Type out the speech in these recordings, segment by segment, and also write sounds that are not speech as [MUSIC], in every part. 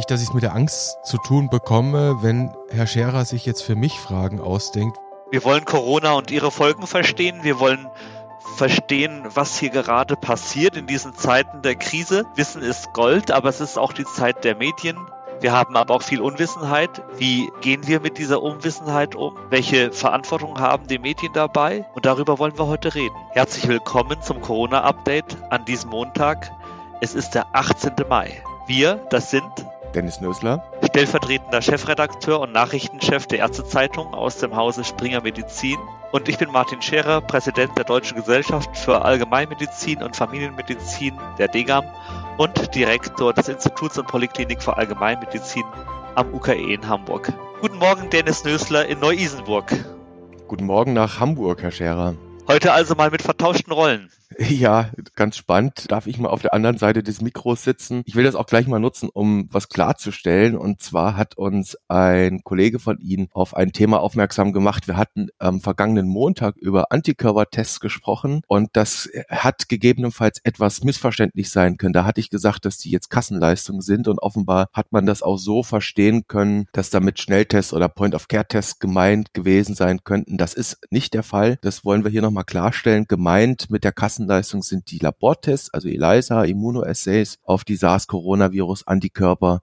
Nicht, dass ich es mit der Angst zu tun bekomme, wenn Herr Scherer sich jetzt für mich Fragen ausdenkt. Wir wollen Corona und ihre Folgen verstehen. Wir wollen verstehen, was hier gerade passiert in diesen Zeiten der Krise. Wissen ist Gold, aber es ist auch die Zeit der Medien. Wir haben aber auch viel Unwissenheit. Wie gehen wir mit dieser Unwissenheit um? Welche Verantwortung haben die Medien dabei? Und darüber wollen wir heute reden. Herzlich willkommen zum Corona-Update an diesem Montag. Es ist der 18. Mai. Wir, das sind Dennis Nösler, stellvertretender Chefredakteur und Nachrichtenchef der Ärztezeitung aus dem Hause Springer Medizin. Und ich bin Martin Scherer, Präsident der Deutschen Gesellschaft für Allgemeinmedizin und Familienmedizin der DGAM und Direktor des Instituts und Polyklinik für Allgemeinmedizin am UKE in Hamburg. Guten Morgen, Dennis Nösler in Neu-Isenburg. Guten Morgen nach Hamburg, Herr Scherer. Heute also mal mit vertauschten Rollen. [LAUGHS] Ja, ganz spannend. Darf ich mal auf der anderen Seite des Mikros sitzen? Ich will das auch gleich mal nutzen, um was klarzustellen. Und zwar hat uns ein Kollege von Ihnen auf ein Thema aufmerksam gemacht. Wir hatten am vergangenen Montag über Antikörpertests gesprochen und das hat gegebenenfalls etwas missverständlich sein können. Da hatte ich gesagt, dass die jetzt Kassenleistungen sind und offenbar hat man das auch so verstehen können, dass damit Schnelltests oder Point-of-Care-Tests gemeint gewesen sein könnten. Das ist nicht der Fall. Das wollen wir hier nochmal klarstellen. Gemeint mit der Kassen Kassenleistung sind die Labortests, also ELISA, Immunoassays auf die SARS-Coronavirus-Antikörper.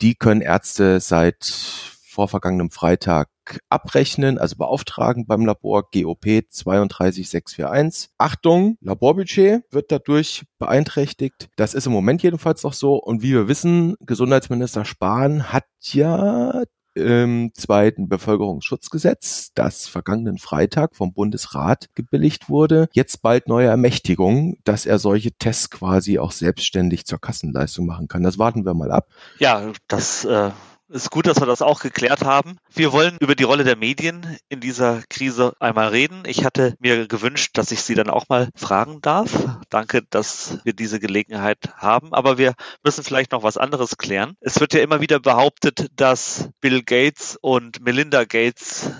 Die können Ärzte seit vorvergangenem Freitag abrechnen, also beauftragen beim Labor GOP 32641. Achtung, Laborbudget wird dadurch beeinträchtigt. Das ist im Moment jedenfalls noch so. Und wie wir wissen, Gesundheitsminister Spahn hat ja im zweiten Bevölkerungsschutzgesetz, das vergangenen Freitag vom Bundesrat gebilligt wurde, jetzt bald neue Ermächtigung, dass er solche Tests quasi auch selbstständig zur Kassenleistung machen kann. Das warten wir mal ab. Ja, das äh, ist gut, dass wir das auch geklärt haben. Wir wollen über die Rolle der Medien in dieser Krise einmal reden. Ich hatte mir gewünscht, dass ich Sie dann auch mal fragen darf. Danke, dass wir diese Gelegenheit haben. Aber wir müssen vielleicht noch was anderes klären. Es wird ja immer wieder behauptet, dass Bill Gates und Melinda Gates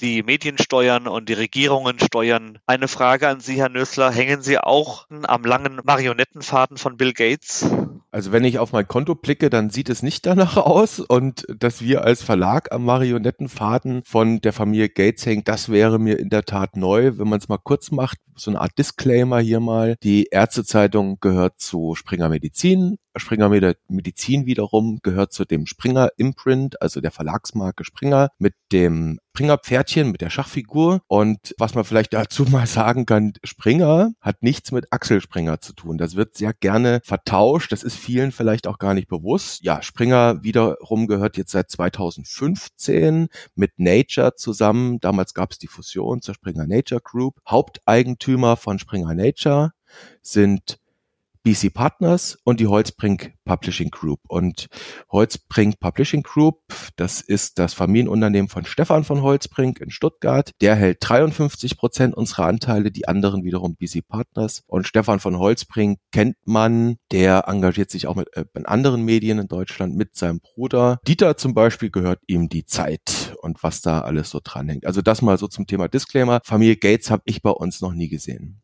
die Medien steuern und die Regierungen steuern. Eine Frage an Sie, Herr Nösler. Hängen Sie auch am langen Marionettenfaden von Bill Gates? Also wenn ich auf mein Konto blicke, dann sieht es nicht danach [LAUGHS] aus. Und dass wir als Verlag am Marionettenfaden von der Familie Gates hängen, das wäre mir in der Tat neu. Wenn man es mal kurz macht, so eine Art Disclaimer hier mal. Die Ärztezeitung gehört zu Springer Medizin. Springer Medizin wiederum gehört zu dem Springer Imprint, also der Verlagsmarke Springer, mit dem Springer Pferdchen, mit der Schachfigur. Und was man vielleicht dazu [LAUGHS] mal sagen kann, Springer hat nichts mit Axel Springer zu tun. Das wird sehr gerne vertauscht. Das ist vielen vielleicht auch gar nicht bewusst. Ja, Springer wiederum gehört jetzt seit 2015 mit Nature zusammen. Damals gab es die Fusion zur Springer Nature Group. Haupteigentümer von Springer Nature sind BC Partners und die Holzbrink Publishing Group. Und Holzbrink Publishing Group, das ist das Familienunternehmen von Stefan von Holzbrink in Stuttgart. Der hält 53 Prozent unserer Anteile, die anderen wiederum BC Partners. Und Stefan von Holzbrink kennt man, der engagiert sich auch mit, äh, in anderen Medien in Deutschland mit seinem Bruder. Dieter zum Beispiel gehört ihm die Zeit und was da alles so dranhängt. Also das mal so zum Thema Disclaimer. Familie Gates habe ich bei uns noch nie gesehen.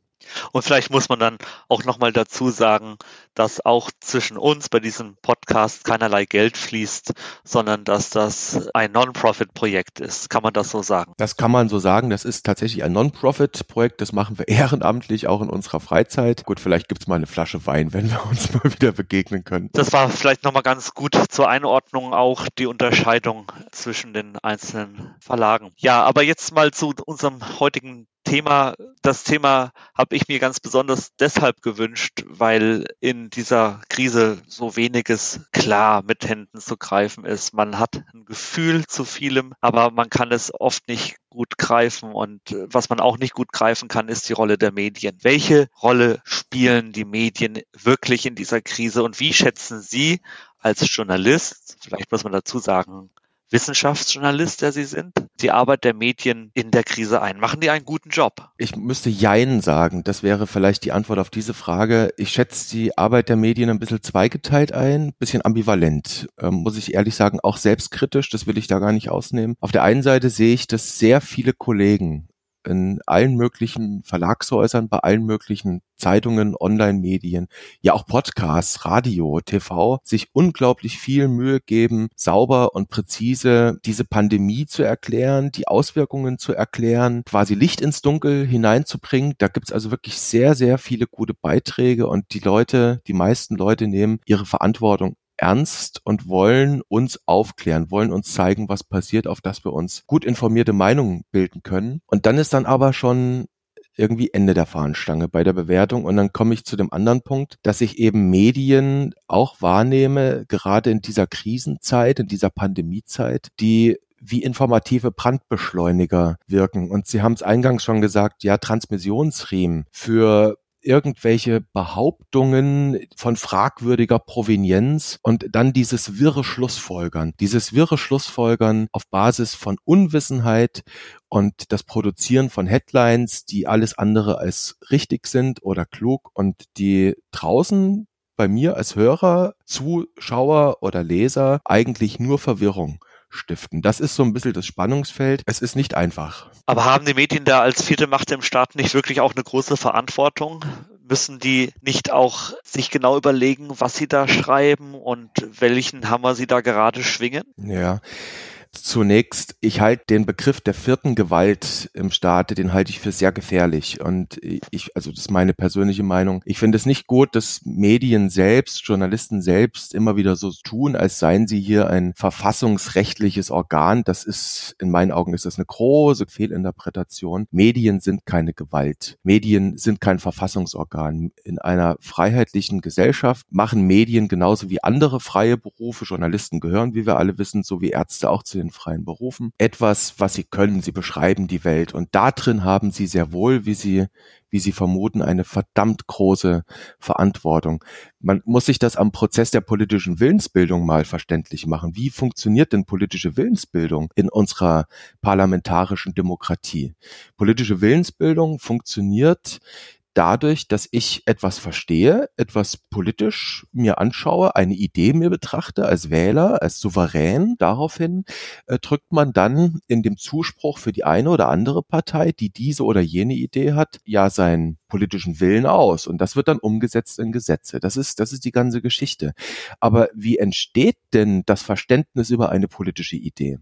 Und vielleicht muss man dann auch nochmal dazu sagen, dass auch zwischen uns bei diesem Podcast keinerlei Geld fließt, sondern dass das ein Non-Profit-Projekt ist. Kann man das so sagen? Das kann man so sagen. Das ist tatsächlich ein Non-Profit-Projekt. Das machen wir [LAUGHS] ehrenamtlich auch in unserer Freizeit. Gut, vielleicht gibt's mal eine Flasche Wein, wenn wir uns mal wieder begegnen können. Das war vielleicht nochmal ganz gut zur Einordnung auch die Unterscheidung zwischen den einzelnen Verlagen. Ja, aber jetzt mal zu unserem heutigen Thema, das Thema habe ich mir ganz besonders deshalb gewünscht, weil in dieser Krise so weniges klar mit Händen zu greifen ist. Man hat ein Gefühl zu vielem, aber man kann es oft nicht gut greifen. Und äh, was man auch nicht gut greifen kann, ist die Rolle der Medien. Welche Rolle spielen die Medien wirklich in dieser Krise und wie schätzen Sie als Journalist, vielleicht muss man dazu sagen, Wissenschaftsjournalist, der Sie sind, die Arbeit der Medien in der Krise ein? Machen die einen guten Job? Ich müsste Jein sagen. Das wäre vielleicht die Antwort auf diese Frage. Ich schätze die Arbeit der Medien ein bisschen zweigeteilt ein, ein bisschen ambivalent. Ähm, muss ich ehrlich sagen, auch selbstkritisch. Das will ich da gar nicht ausnehmen. Auf der einen Seite sehe ich, dass sehr viele Kollegen in allen möglichen Verlagshäusern, bei allen möglichen Zeitungen, Online-Medien, ja auch Podcasts, Radio, TV, sich unglaublich viel Mühe geben, sauber und präzise diese Pandemie zu erklären, die Auswirkungen zu erklären, quasi Licht ins Dunkel hineinzubringen. Da gibt's also wirklich sehr, sehr viele gute Beiträge und die Leute, die meisten Leute nehmen ihre Verantwortung ernst und wollen uns aufklären, wollen uns zeigen, was passiert, auf das wir uns gut informierte Meinungen bilden können. Und dann ist dann aber schon irgendwie Ende der Fahnenstange bei der Bewertung. Und dann komme ich zu dem anderen Punkt, dass ich eben Medien auch wahrnehme, gerade in dieser Krisenzeit, in dieser Pandemiezeit, die wie informative Brandbeschleuniger wirken. Und Sie haben es eingangs schon gesagt, ja, Transmissionsriemen für irgendwelche Behauptungen von fragwürdiger Provenienz und dann dieses wirre Schlussfolgern, dieses wirre Schlussfolgern auf Basis von Unwissenheit und das Produzieren von Headlines, die alles andere als richtig sind oder klug und die draußen bei mir als Hörer, Zuschauer oder Leser eigentlich nur Verwirrung stiften. Das ist so ein bisschen das Spannungsfeld. Es ist nicht einfach. Aber haben die Medien da als vierte Macht im Staat nicht wirklich auch eine große Verantwortung? Müssen die nicht auch sich genau überlegen, was sie da schreiben und welchen Hammer sie da gerade schwingen? Ja. Zunächst, ich halte den Begriff der vierten Gewalt im Staate, den halte ich für sehr gefährlich. Und ich, also das ist meine persönliche Meinung. Ich finde es nicht gut, dass Medien selbst, Journalisten selbst immer wieder so tun, als seien sie hier ein verfassungsrechtliches Organ. Das ist, in meinen Augen ist das eine große Fehlinterpretation. Medien sind keine Gewalt. Medien sind kein Verfassungsorgan. In einer freiheitlichen Gesellschaft machen Medien genauso wie andere freie Berufe. Journalisten gehören, wie wir alle wissen, so wie Ärzte auch zu den freien Berufen, etwas, was sie können. Sie beschreiben die Welt und da drin haben sie sehr wohl, wie sie, wie sie vermuten, eine verdammt große Verantwortung. Man muss sich das am Prozess der politischen Willensbildung mal verständlich machen. Wie funktioniert denn politische Willensbildung in unserer parlamentarischen Demokratie? Politische Willensbildung funktioniert dadurch, dass ich etwas verstehe, etwas politisch mir anschaue, eine Idee mir betrachte als Wähler, als Souverän, daraufhin äh, drückt man dann in dem Zuspruch für die eine oder andere Partei, die diese oder jene Idee hat, ja seinen politischen Willen aus und das wird dann umgesetzt in Gesetze. Das ist das ist die ganze Geschichte. Aber wie entsteht denn das Verständnis über eine politische Idee?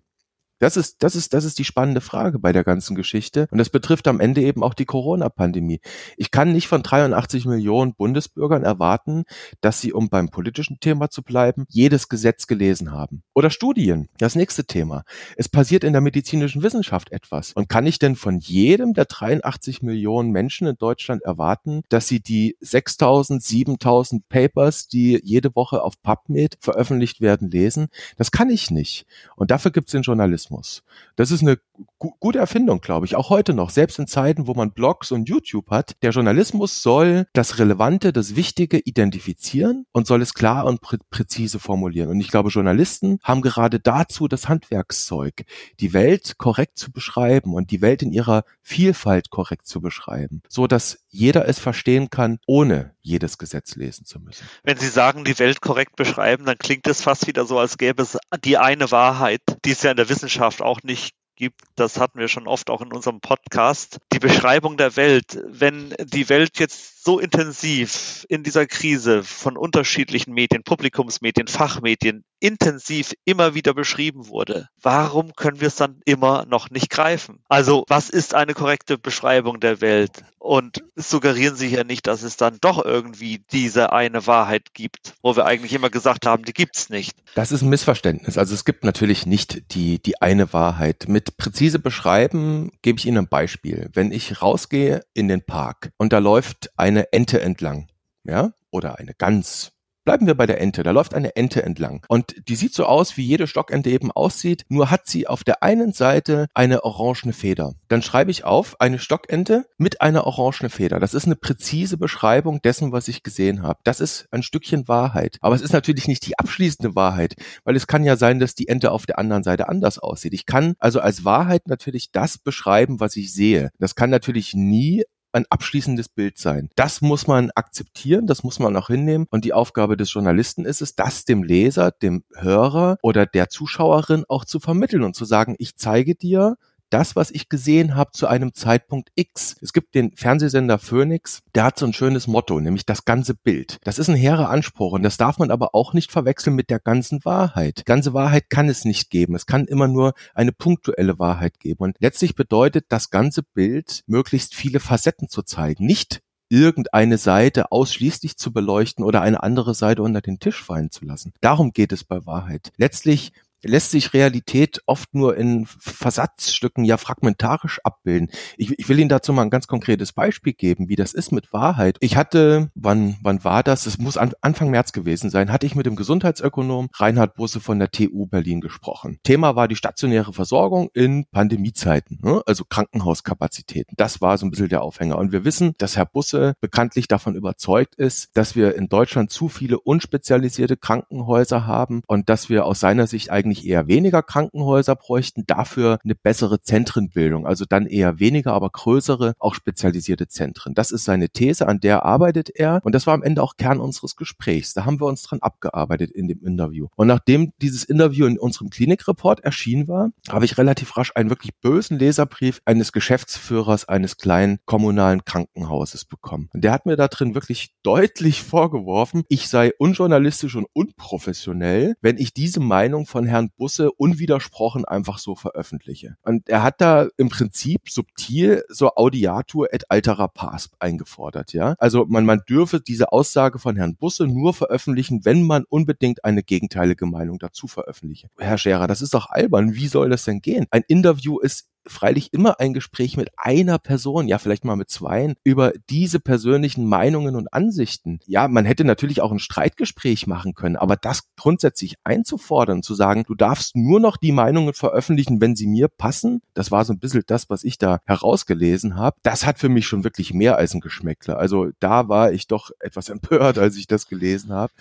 Das ist, das ist, das ist die spannende Frage bei der ganzen Geschichte. Und das betrifft am Ende eben auch die Corona-Pandemie. Ich kann nicht von 83 Millionen Bundesbürgern erwarten, dass sie, um beim politischen Thema zu bleiben, jedes Gesetz gelesen haben. Oder Studien. Das nächste Thema. Es passiert in der medizinischen Wissenschaft etwas. Und kann ich denn von jedem der 83 Millionen Menschen in Deutschland erwarten, dass sie die 6000, 7000 Papers, die jede Woche auf PubMed veröffentlicht werden, lesen? Das kann ich nicht. Und dafür gibt es den Journalismus. Journalismus. Das ist eine gu gute Erfindung, glaube ich, auch heute noch, selbst in Zeiten, wo man Blogs und YouTube hat. Der Journalismus soll das Relevante, das Wichtige identifizieren und soll es klar und prä präzise formulieren. Und ich glaube, Journalisten haben gerade dazu das Handwerkszeug, die Welt korrekt zu beschreiben und die Welt in ihrer Vielfalt korrekt zu beschreiben, so dass jeder es verstehen kann, ohne jedes Gesetz lesen zu müssen. Wenn Sie sagen, die Welt korrekt beschreiben, dann klingt es fast wieder so, als gäbe es die eine Wahrheit, die es ja in der Wissenschaft auch nicht gibt, das hatten wir schon oft auch in unserem Podcast, die Beschreibung der Welt. Wenn die Welt jetzt so intensiv in dieser Krise von unterschiedlichen Medien, Publikumsmedien, Fachmedien intensiv immer wieder beschrieben wurde, warum können wir es dann immer noch nicht greifen? Also was ist eine korrekte Beschreibung der Welt? Und suggerieren Sie hier nicht, dass es dann doch irgendwie diese eine Wahrheit gibt, wo wir eigentlich immer gesagt haben, die gibt's nicht. Das ist ein Missverständnis. Also es gibt natürlich nicht die, die eine Wahrheit. Mit präzise beschreiben gebe ich Ihnen ein Beispiel. Wenn ich rausgehe in den Park und da läuft eine Ente entlang, ja, oder eine Gans Bleiben wir bei der Ente. Da läuft eine Ente entlang. Und die sieht so aus, wie jede Stockente eben aussieht, nur hat sie auf der einen Seite eine orangene Feder. Dann schreibe ich auf, eine Stockente mit einer orangenen Feder. Das ist eine präzise Beschreibung dessen, was ich gesehen habe. Das ist ein Stückchen Wahrheit. Aber es ist natürlich nicht die abschließende Wahrheit, weil es kann ja sein, dass die Ente auf der anderen Seite anders aussieht. Ich kann also als Wahrheit natürlich das beschreiben, was ich sehe. Das kann natürlich nie ein abschließendes Bild sein. Das muss man akzeptieren, das muss man auch hinnehmen. Und die Aufgabe des Journalisten ist es, das dem Leser, dem Hörer oder der Zuschauerin auch zu vermitteln und zu sagen, ich zeige dir das, was ich gesehen habe zu einem Zeitpunkt X. Es gibt den Fernsehsender Phoenix, der hat so ein schönes Motto, nämlich das ganze Bild. Das ist ein hehrer Anspruch und das darf man aber auch nicht verwechseln mit der ganzen Wahrheit. Ganze Wahrheit kann es nicht geben. Es kann immer nur eine punktuelle Wahrheit geben. Und letztlich bedeutet das ganze Bild, möglichst viele Facetten zu zeigen. Nicht irgendeine Seite ausschließlich zu beleuchten oder eine andere Seite unter den Tisch fallen zu lassen. Darum geht es bei Wahrheit. Letztlich lässt sich Realität oft nur in Versatzstücken ja fragmentarisch abbilden. Ich, ich, will Ihnen dazu mal ein ganz konkretes Beispiel geben, wie das ist mit Wahrheit. Ich hatte, wann, wann war das? Es muss an, Anfang März gewesen sein, hatte ich mit dem Gesundheitsökonom Reinhard Busse von der TU Berlin gesprochen. Thema war die stationäre Versorgung in Pandemiezeiten, ne? also Krankenhauskapazitäten. Das war so ein bisschen der Aufhänger. Und wir wissen, dass Herr Busse bekanntlich davon überzeugt ist, dass wir in Deutschland zu viele unspezialisierte Krankenhäuser haben und dass wir aus seiner Sicht eigentlich eigentlich eher weniger Krankenhäuser bräuchten, dafür eine bessere Zentrenbildung, also dann eher weniger, aber größere, auch spezialisierte Zentren. Das ist seine These, an der arbeitet er und das war am Ende auch Kern unseres Gesprächs. Da haben wir uns dran abgearbeitet in dem Interview. Und nachdem dieses Interview in unserem Klinikreport erschienen war, habe ich relativ rasch einen wirklich bösen Leserbrief eines Geschäftsführers eines kleinen kommunalen Krankenhauses bekommen. Und der hat mir da drin wirklich deutlich vorgeworfen, ich sei unjournalistisch und unprofessionell, wenn ich diese Meinung von Herrn Herrn Busse unwidersprochen einfach so veröffentliche. Und er hat da im Prinzip subtil so Audiatur et altera pars eingefordert, ja. Also man, man dürfe diese Aussage von Herrn Busse nur veröffentlichen, wenn man unbedingt eine gegenteilige Meinung dazu veröffentliche. Herr Scherer, das ist doch albern. Wie soll das denn gehen? Ein Interview ist freilich immer ein Gespräch mit einer Person, ja vielleicht mal mit zweien, über diese persönlichen Meinungen und Ansichten. Ja, man hätte natürlich auch ein Streitgespräch machen können, aber das grundsätzlich einzufordern, zu sagen, du darfst nur noch die Meinungen veröffentlichen, wenn sie mir passen, das war so ein bisschen das, was ich da herausgelesen habe, das hat für mich schon wirklich mehr als ein Geschmäckler. Also da war ich doch etwas empört, als ich das gelesen habe.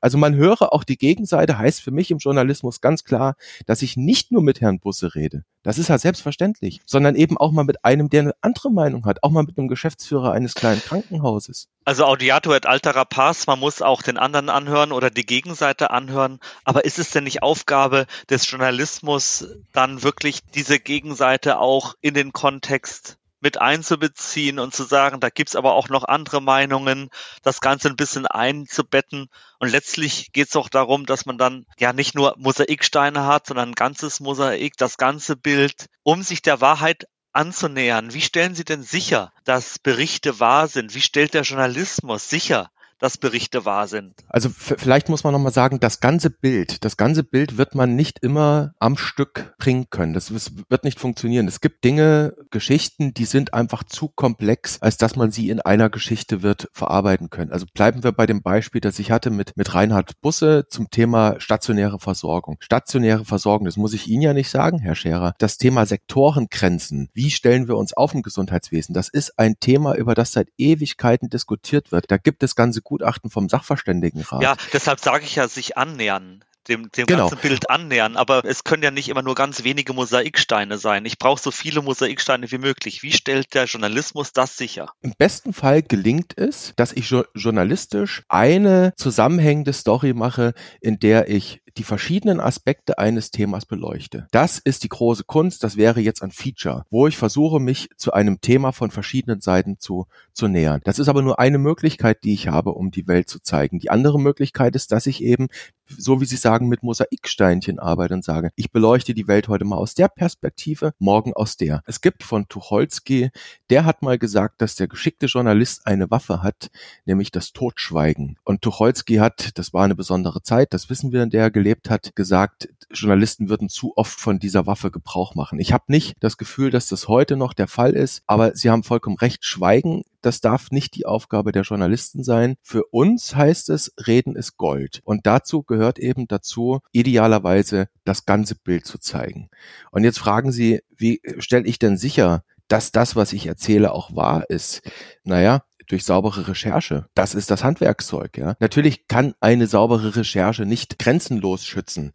Also man höre auch die Gegenseite, heißt für mich im Journalismus ganz klar, dass ich nicht nur mit Herrn Busse rede. Das ist ja selbstverständlich selbstverständlich, sondern eben auch mal mit einem, der eine andere Meinung hat, auch mal mit einem Geschäftsführer eines kleinen Krankenhauses. Also Audiato et altera pars, man muss auch den anderen anhören oder die Gegenseite anhören, aber ist es denn nicht Aufgabe des Journalismus, dann wirklich diese Gegenseite auch in den Kontext mit einzubeziehen und zu sagen, da gibt's aber auch noch andere Meinungen, das Ganze ein bisschen einzubetten. Und letztlich geht's auch darum, dass man dann ja nicht nur Mosaiksteine hat, sondern ein ganzes Mosaik, das ganze Bild, um sich der Wahrheit anzunähern. Wie stellen Sie denn sicher, dass Berichte wahr sind? Wie stellt der Journalismus sicher, dass Berichte wahr sind. Also vielleicht muss man nochmal sagen, das ganze Bild, das ganze Bild wird man nicht immer am Stück bringen können. Das wird nicht funktionieren. Es gibt Dinge, Geschichten, die sind einfach zu komplex, als dass man sie in einer Geschichte wird verarbeiten können. Also bleiben wir bei dem Beispiel, das ich hatte mit, mit Reinhard Busse zum Thema stationäre Versorgung. Stationäre Versorgung, das muss ich Ihnen ja nicht sagen, Herr Scherer. Das Thema Sektorengrenzen. Wie stellen wir uns auf im Gesundheitswesen? Das ist ein Thema, über das seit Ewigkeiten diskutiert wird. Da gibt es ganze Gutachten vom Sachverständigenrat. Ja, deshalb sage ich ja, sich annähern dem, dem genau. ganzen Bild annähern. Aber es können ja nicht immer nur ganz wenige Mosaiksteine sein. Ich brauche so viele Mosaiksteine wie möglich. Wie stellt der Journalismus das sicher? Im besten Fall gelingt es, dass ich journalistisch eine zusammenhängende Story mache, in der ich die verschiedenen Aspekte eines Themas beleuchte. Das ist die große Kunst, das wäre jetzt ein Feature, wo ich versuche, mich zu einem Thema von verschiedenen Seiten zu, zu nähern. Das ist aber nur eine Möglichkeit, die ich habe, um die Welt zu zeigen. Die andere Möglichkeit ist, dass ich eben, so wie Sie sagen, mit Mosaiksteinchen arbeite und sage, ich beleuchte die Welt heute mal aus der Perspektive, morgen aus der. Es gibt von Tucholsky, der hat mal gesagt, dass der geschickte Journalist eine Waffe hat, nämlich das Totschweigen. Und Tucholsky hat, das war eine besondere Zeit, das wissen wir in der gelebt hat, gesagt, Journalisten würden zu oft von dieser Waffe Gebrauch machen. Ich habe nicht das Gefühl, dass das heute noch der Fall ist, aber Sie haben vollkommen recht, Schweigen, das darf nicht die Aufgabe der Journalisten sein. Für uns heißt es, Reden ist Gold. Und dazu gehört eben dazu, idealerweise das ganze Bild zu zeigen. Und jetzt fragen Sie, wie stelle ich denn sicher, dass das, was ich erzähle, auch wahr ist? Naja, durch saubere Recherche. Das ist das Handwerkszeug, ja. Natürlich kann eine saubere Recherche nicht grenzenlos schützen.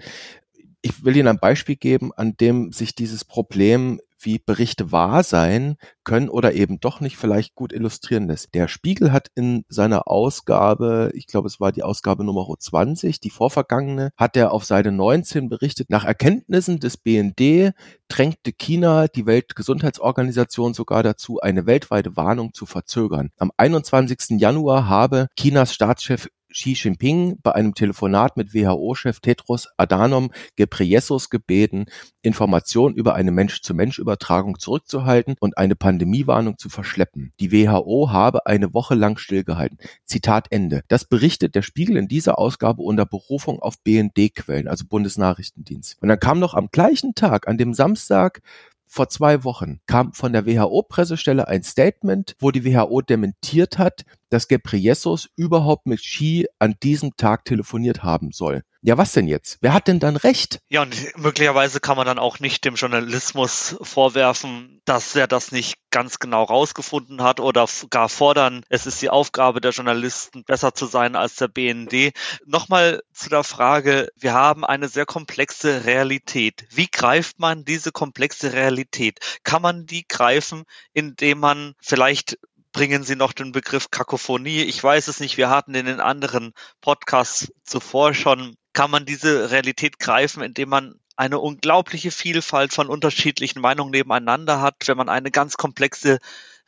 Ich will Ihnen ein Beispiel geben, an dem sich dieses Problem wie Berichte wahr sein können oder eben doch nicht vielleicht gut illustrieren lässt. Der Spiegel hat in seiner Ausgabe, ich glaube es war die Ausgabe Nummer 20, die vorvergangene, hat er auf Seite 19 berichtet, nach Erkenntnissen des BND drängte China die Weltgesundheitsorganisation sogar dazu, eine weltweite Warnung zu verzögern. Am 21. Januar habe Chinas Staatschef Xi Jinping bei einem Telefonat mit WHO-Chef Tedros Adhanom Ghebreyesus gebeten, Informationen über eine Mensch-zu-Mensch-Übertragung zurückzuhalten und eine Pandemiewarnung zu verschleppen. Die WHO habe eine Woche lang stillgehalten. Zitat Ende. Das berichtet der Spiegel in dieser Ausgabe unter Berufung auf BND-Quellen, also Bundesnachrichtendienst. Und dann kam noch am gleichen Tag, an dem Samstag, vor zwei Wochen kam von der WHO-Pressestelle ein Statement, wo die WHO dementiert hat, dass Ghebreyesus überhaupt mit Xi an diesem Tag telefoniert haben soll. Ja, was denn jetzt? Wer hat denn dann recht? Ja, und möglicherweise kann man dann auch nicht dem Journalismus vorwerfen, dass er das nicht ganz genau rausgefunden hat oder gar fordern, es ist die Aufgabe der Journalisten, besser zu sein als der BND. Nochmal zu der Frage, wir haben eine sehr komplexe Realität. Wie greift man diese komplexe Realität? Kann man die greifen, indem man vielleicht bringen Sie noch den Begriff Kakophonie. Ich weiß es nicht, wir hatten in den anderen Podcasts zuvor schon. Kann man diese Realität greifen, indem man eine unglaubliche Vielfalt von unterschiedlichen Meinungen nebeneinander hat, wenn man eine ganz komplexe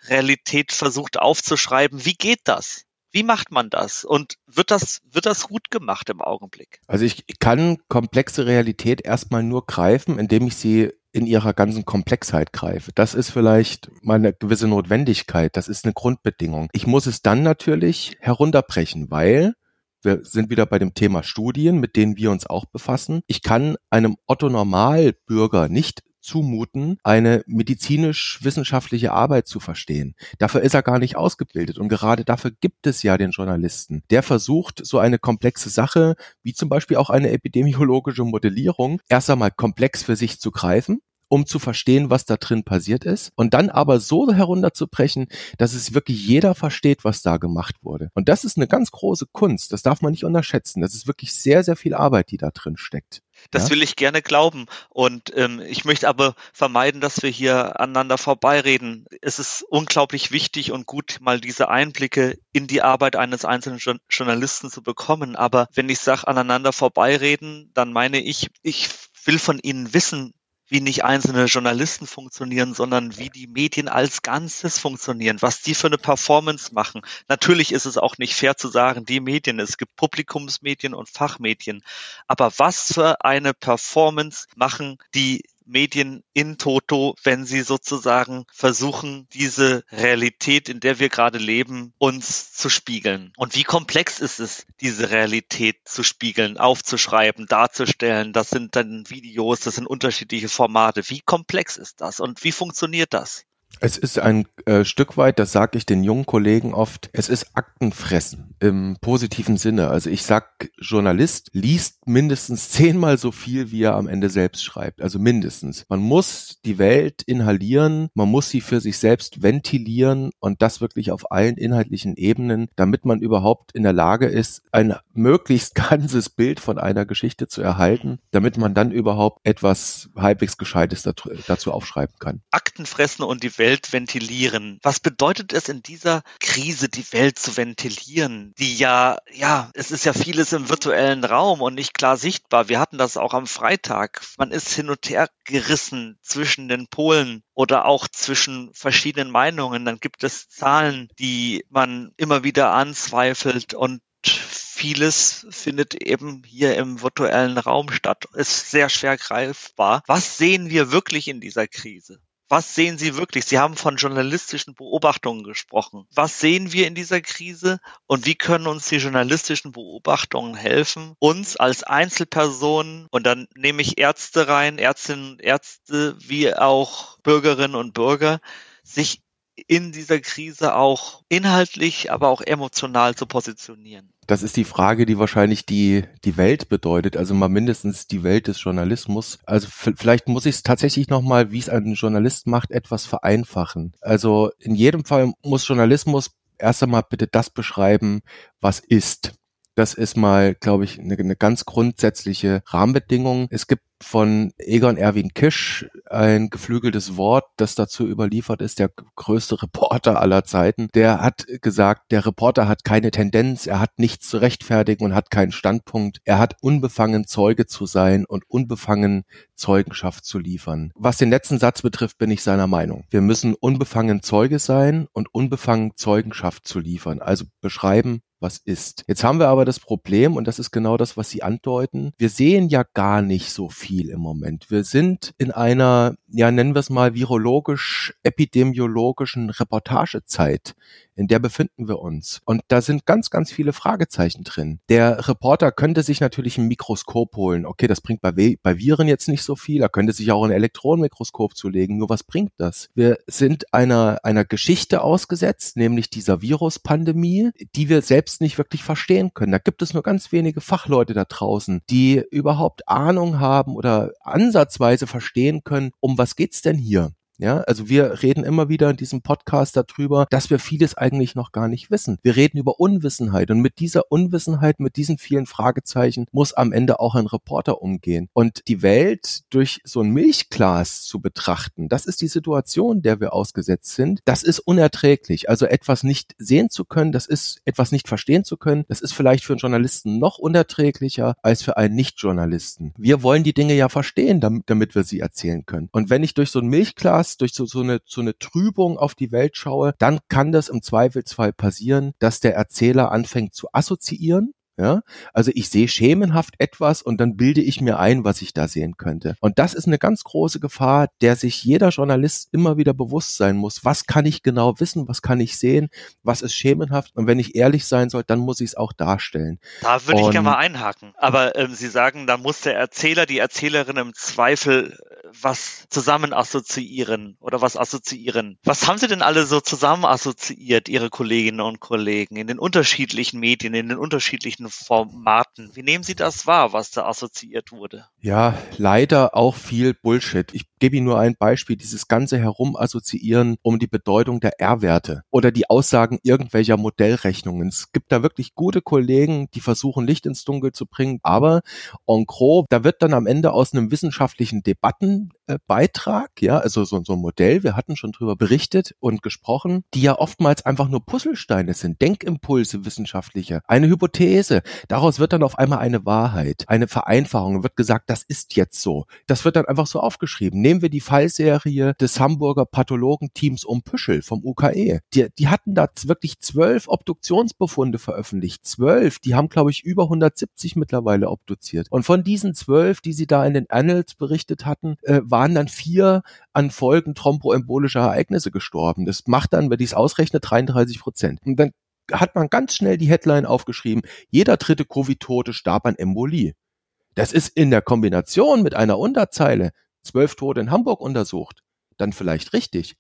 Realität versucht aufzuschreiben. Wie geht das? Wie macht man das? Und wird das, wird das gut gemacht im Augenblick? Also ich kann komplexe Realität erstmal nur greifen, indem ich sie in ihrer ganzen Komplexheit greife. Das ist vielleicht meine gewisse Notwendigkeit. Das ist eine Grundbedingung. Ich muss es dann natürlich herunterbrechen, weil wir sind wieder bei dem Thema Studien, mit denen wir uns auch befassen. Ich kann einem Otto Normalbürger nicht zumuten, eine medizinisch-wissenschaftliche Arbeit zu verstehen. Dafür ist er gar nicht ausgebildet und gerade dafür gibt es ja den Journalisten. Der versucht, so eine komplexe Sache, wie zum Beispiel auch eine epidemiologische Modellierung, erst einmal komplex für sich zu greifen um zu verstehen, was da drin passiert ist und dann aber so herunterzubrechen, dass es wirklich jeder versteht, was da gemacht wurde. Und das ist eine ganz große Kunst, das darf man nicht unterschätzen. Das ist wirklich sehr, sehr viel Arbeit, die da drin steckt. Das ja? will ich gerne glauben. Und ähm, ich möchte aber vermeiden, dass wir hier aneinander vorbeireden. Es ist unglaublich wichtig und gut, mal diese Einblicke in die Arbeit eines einzelnen Journalisten zu bekommen. Aber wenn ich sage, aneinander vorbeireden, dann meine ich, ich will von Ihnen wissen, wie nicht einzelne Journalisten funktionieren, sondern wie die Medien als Ganzes funktionieren, was die für eine Performance machen. Natürlich ist es auch nicht fair zu sagen, die Medien, es gibt Publikumsmedien und Fachmedien, aber was für eine Performance machen die Medien in Toto, wenn sie sozusagen versuchen, diese Realität, in der wir gerade leben, uns zu spiegeln. Und wie komplex ist es, diese Realität zu spiegeln, aufzuschreiben, darzustellen? Das sind dann Videos, das sind unterschiedliche Formate. Wie komplex ist das und wie funktioniert das? Es ist ein äh, Stück weit, das sage ich den jungen Kollegen oft, es ist Aktenfressen im positiven Sinne. Also ich sag, Journalist liest mindestens zehnmal so viel, wie er am Ende selbst schreibt. Also mindestens. Man muss die Welt inhalieren, man muss sie für sich selbst ventilieren und das wirklich auf allen inhaltlichen Ebenen, damit man überhaupt in der Lage ist, ein möglichst [LAUGHS] ganzes Bild von einer Geschichte zu erhalten, damit man dann überhaupt etwas halbwegs Gescheites dazu, dazu aufschreiben kann. Aktenfressen und die Welt ventilieren. Was bedeutet es in dieser Krise, die Welt zu ventilieren? Die ja, ja, es ist ja vieles im virtuellen Raum und nicht klar sichtbar. Wir hatten das auch am Freitag. Man ist hin und her gerissen zwischen den Polen oder auch zwischen verschiedenen Meinungen. Dann gibt es Zahlen, die man immer wieder anzweifelt und vieles findet eben hier im virtuellen Raum statt. Ist sehr schwer greifbar. Was sehen wir wirklich in dieser Krise? Was sehen Sie wirklich? Sie haben von journalistischen Beobachtungen gesprochen. Was sehen wir in dieser Krise und wie können uns die journalistischen Beobachtungen helfen, uns als Einzelpersonen, und dann nehme ich Ärzte rein, Ärztinnen und Ärzte, wie auch Bürgerinnen und Bürger, sich in dieser Krise auch inhaltlich, aber auch emotional zu positionieren? Das ist die Frage, die wahrscheinlich die, die Welt bedeutet, also mal mindestens die Welt des Journalismus. Also vielleicht muss ich es tatsächlich nochmal, wie es ein Journalist macht, etwas vereinfachen. Also in jedem Fall muss Journalismus erst einmal bitte das beschreiben, was ist. Das ist mal, glaube ich, eine, eine ganz grundsätzliche Rahmenbedingung. Es gibt von Egon Erwin Kisch, ein geflügeltes Wort, das dazu überliefert ist, der größte Reporter aller Zeiten. Der hat gesagt, der Reporter hat keine Tendenz, er hat nichts zu rechtfertigen und hat keinen Standpunkt. Er hat unbefangen Zeuge zu sein und unbefangen Zeugenschaft zu liefern. Was den letzten Satz betrifft, bin ich seiner Meinung. Wir müssen unbefangen Zeuge sein und unbefangen Zeugenschaft zu liefern. Also beschreiben, was ist. Jetzt haben wir aber das Problem, und das ist genau das, was Sie andeuten, wir sehen ja gar nicht so viel im Moment. Wir sind in einer, ja nennen wir es mal, virologisch-epidemiologischen Reportagezeit in der befinden wir uns. Und da sind ganz, ganz viele Fragezeichen drin. Der Reporter könnte sich natürlich ein Mikroskop holen. Okay, das bringt bei, bei Viren jetzt nicht so viel. Er könnte sich auch ein Elektronenmikroskop zulegen. Nur was bringt das? Wir sind einer, einer Geschichte ausgesetzt, nämlich dieser Viruspandemie, die wir selbst nicht wirklich verstehen können. Da gibt es nur ganz wenige Fachleute da draußen, die überhaupt Ahnung haben oder ansatzweise verstehen können, um was geht's denn hier? Ja, also wir reden immer wieder in diesem Podcast darüber, dass wir vieles eigentlich noch gar nicht wissen. Wir reden über Unwissenheit und mit dieser Unwissenheit, mit diesen vielen Fragezeichen muss am Ende auch ein Reporter umgehen. Und die Welt durch so ein Milchglas zu betrachten, das ist die Situation, der wir ausgesetzt sind. Das ist unerträglich. Also etwas nicht sehen zu können, das ist etwas nicht verstehen zu können, das ist vielleicht für einen Journalisten noch unerträglicher als für einen Nicht-Journalisten. Wir wollen die Dinge ja verstehen, damit, damit wir sie erzählen können. Und wenn ich durch so ein Milchglas Kontrast, durch so, so, eine, so eine Trübung auf die Welt schaue, dann kann das im Zweifelsfall passieren, dass der Erzähler anfängt zu assoziieren ja, also ich sehe schemenhaft etwas und dann bilde ich mir ein, was ich da sehen könnte. Und das ist eine ganz große Gefahr, der sich jeder Journalist immer wieder bewusst sein muss. Was kann ich genau wissen? Was kann ich sehen? Was ist schemenhaft? Und wenn ich ehrlich sein soll, dann muss ich es auch darstellen. Da würde ich gerne mal einhaken. Aber ähm, Sie sagen, da muss der Erzähler, die Erzählerin im Zweifel äh, was zusammen assoziieren oder was assoziieren. Was haben Sie denn alle so zusammen assoziiert, Ihre Kolleginnen und Kollegen, in den unterschiedlichen Medien, in den unterschiedlichen Formaten. Wie nehmen Sie das wahr, was da assoziiert wurde? Ja, leider auch viel Bullshit. Ich gebe Ihnen nur ein Beispiel. Dieses ganze Herumassoziieren um die Bedeutung der R-Werte oder die Aussagen irgendwelcher Modellrechnungen. Es gibt da wirklich gute Kollegen, die versuchen, Licht ins Dunkel zu bringen. Aber en gros, da wird dann am Ende aus einem wissenschaftlichen Debattenbeitrag, ja, also so, so ein Modell, wir hatten schon drüber berichtet und gesprochen, die ja oftmals einfach nur Puzzlesteine sind, Denkimpulse wissenschaftliche, eine Hypothese. Daraus wird dann auf einmal eine Wahrheit, eine Vereinfachung, wird gesagt, das ist jetzt so. Das wird dann einfach so aufgeschrieben Nehmen wir die Fallserie des Hamburger Pathologenteams um Püschel vom UKE. Die, die hatten da wirklich zwölf Obduktionsbefunde veröffentlicht. Zwölf. Die haben, glaube ich, über 170 mittlerweile obduziert. Und von diesen zwölf, die sie da in den Annals berichtet hatten, äh, waren dann vier an Folgen thromboembolischer Ereignisse gestorben. Das macht dann, wenn ich es ausrechne, 33 Prozent. Und dann hat man ganz schnell die Headline aufgeschrieben, jeder dritte Covid-Tote starb an Embolie. Das ist in der Kombination mit einer Unterzeile zwölf Tote in Hamburg untersucht, dann vielleicht richtig.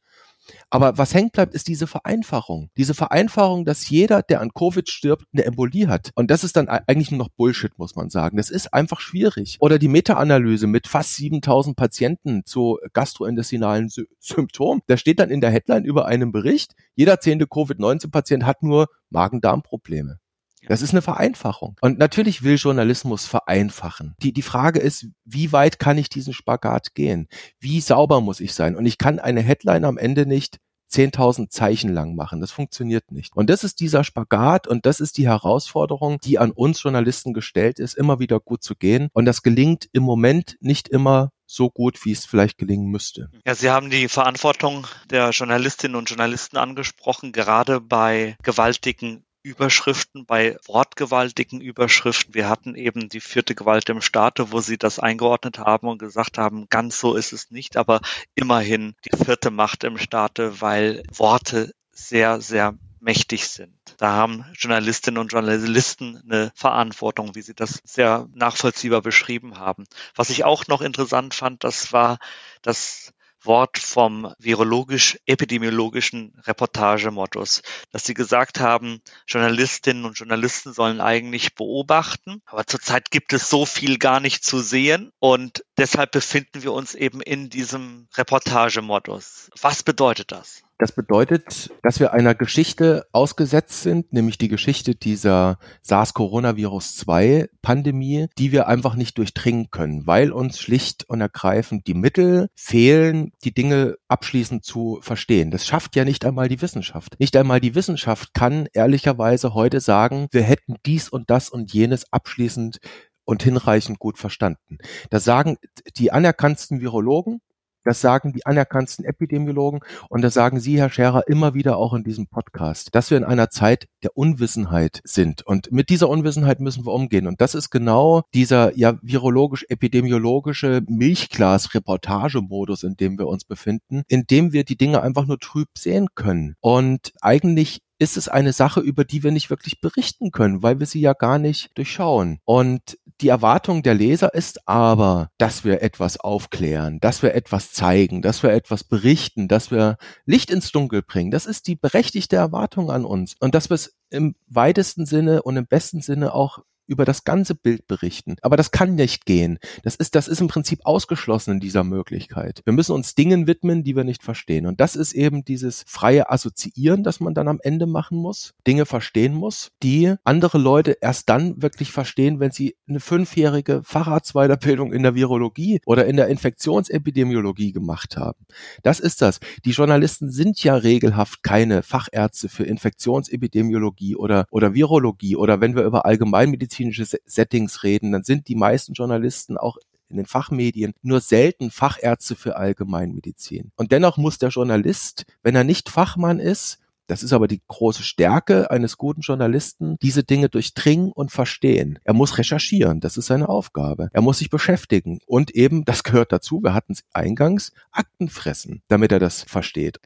Aber was hängt bleibt, ist diese Vereinfachung. Diese Vereinfachung, dass jeder, der an Covid stirbt, eine Embolie hat. Und das ist dann eigentlich nur noch Bullshit, muss man sagen. Das ist einfach schwierig. Oder die Meta-Analyse mit fast 7000 Patienten zu gastrointestinalen Sy Symptomen. Da steht dann in der Headline über einen Bericht, jeder zehnte Covid-19-Patient hat nur Magen-Darm-Probleme. Das ist eine Vereinfachung. Und natürlich will Journalismus vereinfachen. Die, die Frage ist, wie weit kann ich diesen Spagat gehen? Wie sauber muss ich sein? Und ich kann eine Headline am Ende nicht 10.000 Zeichen lang machen. Das funktioniert nicht. Und das ist dieser Spagat und das ist die Herausforderung, die an uns Journalisten gestellt ist, immer wieder gut zu gehen. Und das gelingt im Moment nicht immer so gut, wie es vielleicht gelingen müsste. Ja, Sie haben die Verantwortung der Journalistinnen und Journalisten angesprochen, gerade bei gewaltigen Überschriften, bei wortgewaltigen Überschriften. Wir hatten eben die vierte Gewalt im Staate, wo sie das eingeordnet haben und gesagt haben, ganz so ist es nicht, aber immerhin die vierte Macht im Staate, weil Worte sehr, sehr mächtig sind. Da haben Journalistinnen und Journalisten eine Verantwortung, wie sie das sehr nachvollziehbar beschrieben haben. Was ich auch noch interessant fand, das war, dass Wort vom virologisch-epidemiologischen Reportagemodus, dass sie gesagt haben, Journalistinnen und Journalisten sollen eigentlich beobachten, aber zurzeit gibt es so viel gar nicht zu sehen und deshalb befinden wir uns eben in diesem Reportagemodus. Was bedeutet das? Das bedeutet, dass wir einer Geschichte ausgesetzt sind, nämlich die Geschichte dieser SARS-Coronavirus-2-Pandemie, die wir einfach nicht durchdringen können, weil uns schlicht und ergreifend die Mittel fehlen, die Dinge abschließend zu verstehen. Das schafft ja nicht einmal die Wissenschaft. Nicht einmal die Wissenschaft kann ehrlicherweise heute sagen, wir hätten dies und das und jenes abschließend und hinreichend gut verstanden. Das sagen die anerkanntesten Virologen, das sagen die anerkannten Epidemiologen und das sagen Sie, Herr Scherer, immer wieder auch in diesem Podcast, dass wir in einer Zeit der Unwissenheit sind. Und mit dieser Unwissenheit müssen wir umgehen. Und das ist genau dieser ja virologisch-epidemiologische Milchglas-Reportagemodus, in dem wir uns befinden, in dem wir die Dinge einfach nur trüb sehen können. Und eigentlich ist es eine Sache, über die wir nicht wirklich berichten können, weil wir sie ja gar nicht durchschauen. Und die Erwartung der Leser ist aber, dass wir etwas aufklären, dass wir etwas zeigen, dass wir etwas berichten, dass wir Licht ins Dunkel bringen. Das ist die berechtigte Erwartung an uns. Und dass wir es im weitesten Sinne und im besten Sinne auch über das ganze Bild berichten. Aber das kann nicht gehen. Das ist, das ist im Prinzip ausgeschlossen in dieser Möglichkeit. Wir müssen uns Dingen widmen, die wir nicht verstehen. Und das ist eben dieses freie Assoziieren, das man dann am Ende machen muss, Dinge verstehen muss, die andere Leute erst dann wirklich verstehen, wenn sie eine fünfjährige Facharztweiterbildung in der Virologie oder in der Infektionsepidemiologie gemacht haben. Das ist das. Die Journalisten sind ja regelhaft keine Fachärzte für Infektionsepidemiologie oder, oder Virologie oder wenn wir über Allgemeinmedizin medizinische Settings reden, dann sind die meisten Journalisten auch in den Fachmedien nur selten Fachärzte für Allgemeinmedizin. Und dennoch muss der Journalist, wenn er nicht Fachmann ist, das ist aber die große Stärke eines guten Journalisten, diese Dinge durchdringen und verstehen. Er muss recherchieren, das ist seine Aufgabe. Er muss sich beschäftigen und eben, das gehört dazu, wir hatten es eingangs, Akten fressen, damit er das versteht.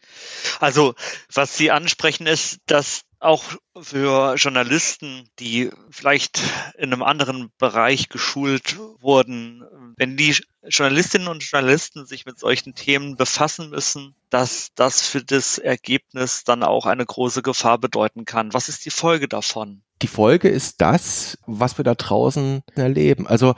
Also, was Sie ansprechen, ist, dass auch für Journalisten, die vielleicht in einem anderen Bereich geschult wurden, wenn die Journalistinnen und Journalisten sich mit solchen Themen befassen müssen, dass das für das Ergebnis dann auch eine große Gefahr bedeuten kann. Was ist die Folge davon? Die Folge ist das, was wir da draußen erleben. Also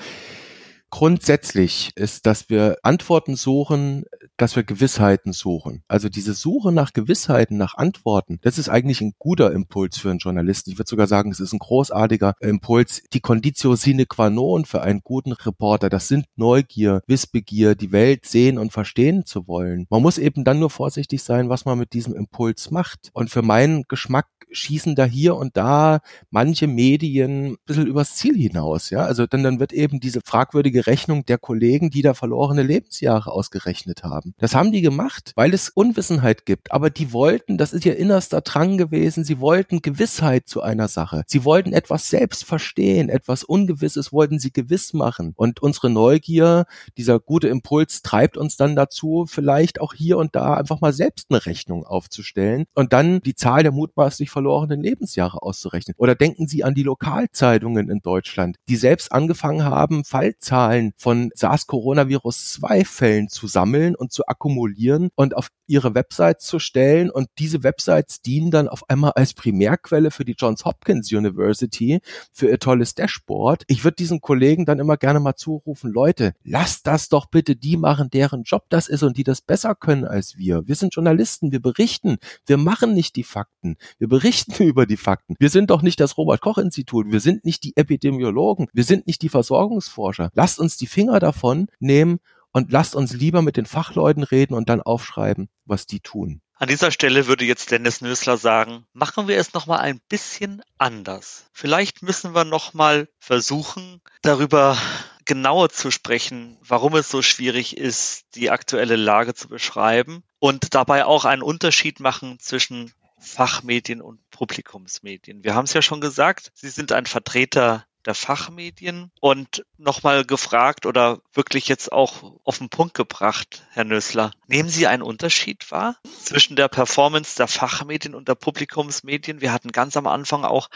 grundsätzlich ist, dass wir Antworten suchen, dass wir Gewissheiten suchen. Also diese Suche nach Gewissheiten, nach Antworten, das ist eigentlich ein guter Impuls für einen Journalisten. Ich würde sogar sagen, es ist ein großartiger Impuls. Die Conditio sine qua non für einen guten Reporter, das sind Neugier, Wissbegier, die Welt sehen und verstehen zu wollen. Man muss eben dann nur vorsichtig sein, was man mit diesem Impuls macht. Und für meinen Geschmack schießen da hier und da manche Medien ein bisschen übers Ziel hinaus, ja. Also dann, dann wird eben diese fragwürdige Rechnung der Kollegen, die da verlorene Lebensjahre ausgerechnet haben. Das haben die gemacht, weil es Unwissenheit gibt. Aber die wollten, das ist ihr innerster Drang gewesen, sie wollten Gewissheit zu einer Sache. Sie wollten etwas selbst verstehen, etwas Ungewisses wollten sie gewiss machen. Und unsere Neugier, dieser gute Impuls treibt uns dann dazu, vielleicht auch hier und da einfach mal selbst eine Rechnung aufzustellen und dann die Zahl der mutmaßlich verlorenen Lebensjahre auszurechnen. Oder denken Sie an die Lokalzeitungen in Deutschland, die selbst angefangen haben, Fallzahlen von SARS-Coronavirus-2-Fällen zu sammeln und zu akkumulieren und auf ihre Websites zu stellen. Und diese Websites dienen dann auf einmal als Primärquelle für die Johns Hopkins University, für ihr tolles Dashboard. Ich würde diesen Kollegen dann immer gerne mal zurufen, Leute, lasst das doch bitte die machen, deren Job das ist und die das besser können als wir. Wir sind Journalisten, wir berichten, wir machen nicht die Fakten. Wir berichten [LAUGHS] über die Fakten. Wir sind doch nicht das Robert-Koch-Institut, wir sind nicht die Epidemiologen, wir sind nicht die Versorgungsforscher. Lasst uns die Finger davon nehmen und lasst uns lieber mit den Fachleuten reden und dann aufschreiben, was die tun. An dieser Stelle würde jetzt Dennis Nösler sagen, machen wir es nochmal ein bisschen anders. Vielleicht müssen wir nochmal versuchen, darüber genauer zu sprechen, warum es so schwierig ist, die aktuelle Lage zu beschreiben und dabei auch einen Unterschied machen zwischen Fachmedien und Publikumsmedien. Wir haben es ja schon gesagt, Sie sind ein Vertreter der Fachmedien und nochmal gefragt oder wirklich jetzt auch auf den Punkt gebracht, Herr Nössler. Nehmen Sie einen Unterschied wahr zwischen der Performance der Fachmedien und der Publikumsmedien? Wir hatten ganz am Anfang auch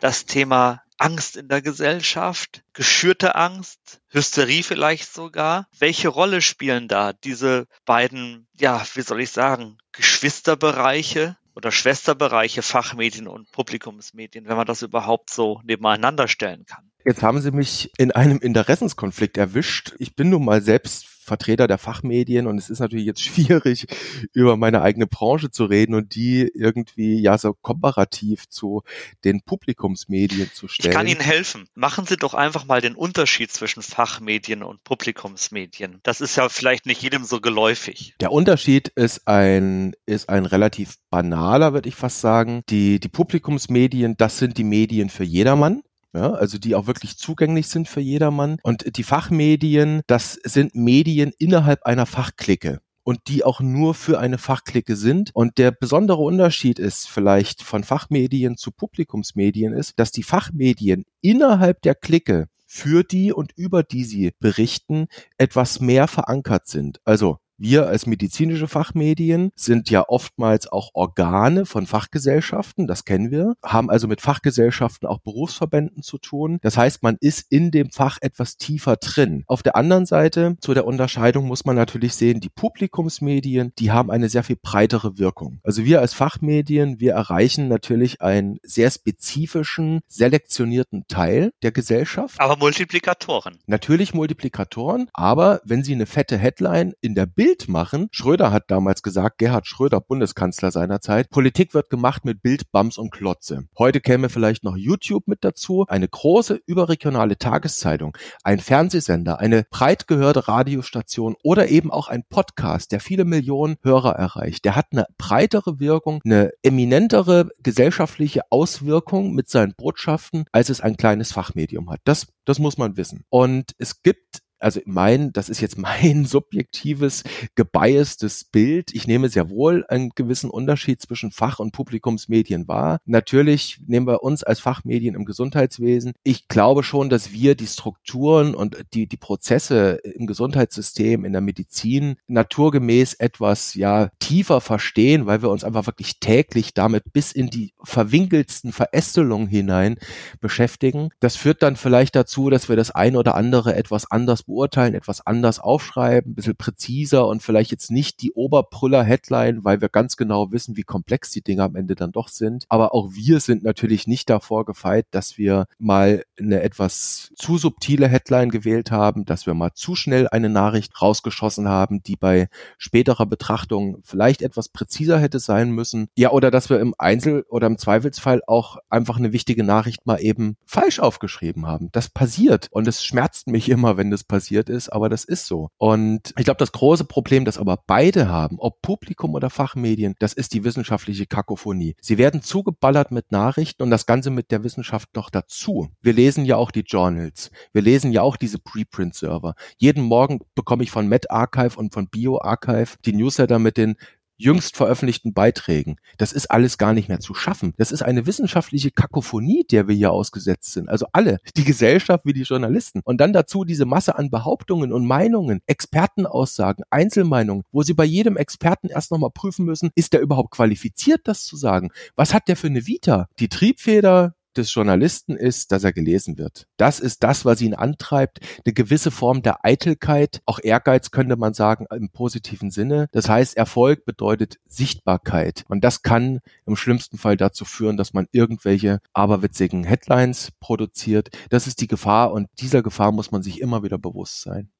das Thema Angst in der Gesellschaft, geschürte Angst, Hysterie vielleicht sogar. Welche Rolle spielen da diese beiden, ja, wie soll ich sagen, Geschwisterbereiche oder Schwesterbereiche Fachmedien und Publikumsmedien, wenn man das überhaupt so nebeneinander stellen kann. Jetzt haben Sie mich in einem Interessenskonflikt erwischt. Ich bin nun mal selbst Vertreter der Fachmedien und es ist natürlich jetzt [LAUGHS] schwierig, über meine eigene Branche zu reden und die irgendwie ja so komparativ zu den Publikumsmedien zu stellen. Ich kann Ihnen helfen. Machen Sie doch einfach mal den Unterschied zwischen Fachmedien und Publikumsmedien. Das ist ja vielleicht nicht jedem so geläufig. Der Unterschied ist ein, ist ein relativ banaler, würde ich fast sagen. Die, die Publikumsmedien, das sind die Medien für jedermann ja, also die auch wirklich zugänglich sind für jedermann. Und die Fachmedien, das sind Medien innerhalb einer Fachklicke und die auch nur für eine Fachklicke sind. Und der besondere Unterschied ist vielleicht von Fachmedien zu Publikumsmedien ist, dass die Fachmedien innerhalb der Clique für die und über die sie berichten, etwas mehr verankert sind. Also wir als medizinische Fachmedien sind ja oftmals auch Organe von Fachgesellschaften, das kennen wir, haben also mit Fachgesellschaften auch Berufsverbänden zu tun. Das heißt, man ist in dem Fach etwas tiefer drin. Auf der anderen Seite, zu der Unterscheidung muss man natürlich sehen, die Publikumsmedien, die haben eine sehr viel breitere Wirkung. Also wir als Fachmedien, wir erreichen natürlich einen sehr spezifischen, selektionierten Teil der Gesellschaft. Aber Multiplikatoren. Natürlich Multiplikatoren, aber wenn Sie eine fette Headline in der Bild Bild machen. Schröder hat damals gesagt, Gerhard Schröder, Bundeskanzler seinerzeit, Politik wird gemacht mit Bild, Bams und Klotze. Heute käme vielleicht noch YouTube mit dazu, eine große überregionale Tageszeitung, ein Fernsehsender, eine breit gehörte Radiostation oder eben auch ein Podcast, der viele Millionen Hörer erreicht. Der hat eine breitere Wirkung, eine eminentere gesellschaftliche Auswirkung mit seinen Botschaften, als es ein kleines Fachmedium hat. Das, das muss man wissen. Und es gibt also mein, das ist jetzt [LAUGHS] mein subjektives, gebiastes Bild. Ich nehme sehr wohl einen gewissen Unterschied zwischen Fach- und Publikumsmedien wahr. Natürlich nehmen wir uns als Fachmedien im Gesundheitswesen. Ich glaube schon, dass wir die Strukturen und die, die Prozesse im Gesundheitssystem, in der Medizin naturgemäß etwas, ja, tiefer verstehen, weil wir uns einfach wirklich täglich damit bis in die verwinkeltsten Verästelungen hinein beschäftigen. Das führt dann vielleicht dazu, dass wir das ein oder andere etwas anders beurteilen, etwas anders aufschreiben, ein bisschen präziser und vielleicht jetzt nicht die Oberbrüller-Headline, weil wir ganz genau wissen, wie komplex die Dinge am Ende dann doch sind. Aber auch wir sind natürlich nicht davor gefeit, dass wir mal eine etwas zu subtile Headline gewählt haben, dass wir mal zu schnell eine Nachricht rausgeschossen haben, die bei späterer Betrachtung vielleicht etwas präziser hätte sein müssen. Ja, oder dass wir im Einzel- oder im Zweifelsfall auch einfach eine wichtige Nachricht mal eben falsch aufgeschrieben haben. Das passiert und es schmerzt mich immer, wenn das passiert passiert ist, aber das ist so. Und ich glaube, das große Problem, das aber beide haben, ob Publikum oder Fachmedien, das ist die wissenschaftliche Kakophonie. Sie werden zugeballert mit Nachrichten und das Ganze mit der Wissenschaft noch dazu. Wir lesen ja auch die Journals. Wir lesen ja auch diese Preprint-Server. Jeden Morgen bekomme ich von MedArchive und von BioArchive die Newsletter mit den jüngst veröffentlichten Beiträgen. Das ist alles gar nicht mehr zu schaffen. Das ist eine wissenschaftliche Kakophonie, der wir hier ausgesetzt sind. Also alle, die Gesellschaft wie die Journalisten. Und dann dazu diese Masse an Behauptungen und Meinungen, Expertenaussagen, Einzelmeinungen, wo sie bei jedem Experten erst nochmal prüfen müssen, ist der überhaupt qualifiziert, das zu sagen? Was hat der für eine Vita? Die Triebfeder des Journalisten ist, dass er gelesen wird. Das ist das, was ihn antreibt. Eine gewisse Form der Eitelkeit, auch Ehrgeiz könnte man sagen im positiven Sinne. Das heißt, Erfolg bedeutet Sichtbarkeit. Und das kann im schlimmsten Fall dazu führen, dass man irgendwelche aberwitzigen Headlines produziert. Das ist die Gefahr und dieser Gefahr muss man sich immer wieder bewusst sein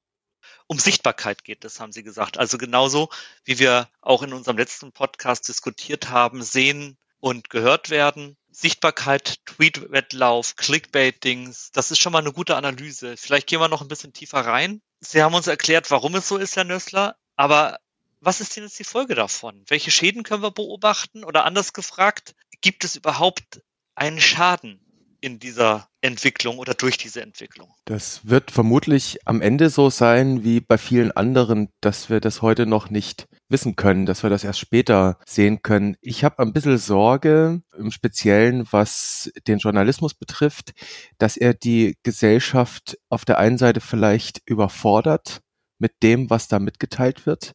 um Sichtbarkeit geht es, haben Sie gesagt. Also genauso, wie wir auch in unserem letzten Podcast diskutiert haben, sehen und gehört werden, Sichtbarkeit, Tweet-Wettlauf, Clickbaitings, das ist schon mal eine gute Analyse. Vielleicht gehen wir noch ein bisschen tiefer rein. Sie haben uns erklärt, warum es so ist, Herr Nössler, aber was ist denn jetzt die Folge davon? Welche Schäden können wir beobachten? Oder anders gefragt, gibt es überhaupt einen Schaden in dieser Entwicklung oder durch diese Entwicklung? Das wird vermutlich am Ende so sein wie bei vielen anderen, dass wir das heute noch nicht wissen können, dass wir das erst später sehen können. Ich habe ein bisschen Sorge, im Speziellen was den Journalismus betrifft, dass er die Gesellschaft auf der einen Seite vielleicht überfordert mit dem, was da mitgeteilt wird,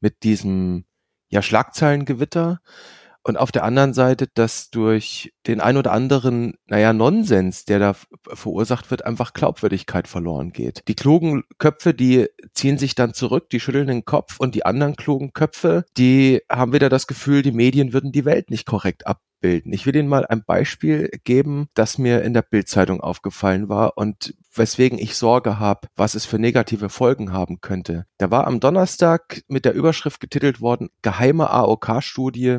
mit diesem ja, Schlagzeilengewitter Und auf der anderen Seite, dass durch den ein oder anderen, naja, Nonsens, der da verursacht wird, einfach Glaubwürdigkeit verloren geht. Die klugen Köpfe, die ziehen sich dann zurück, die schütteln den Kopf und die anderen klugen Köpfe, die haben wieder das Gefühl, die Medien würden die Welt nicht korrekt ab abbilden. Ich will Ihnen mal ein Beispiel geben, das mir in der Bildzeitung aufgefallen war und weswegen ich Sorge habe, was es für negative Folgen haben könnte. Da war am Donnerstag mit der Überschrift getitelt worden, geheime AOK-Studie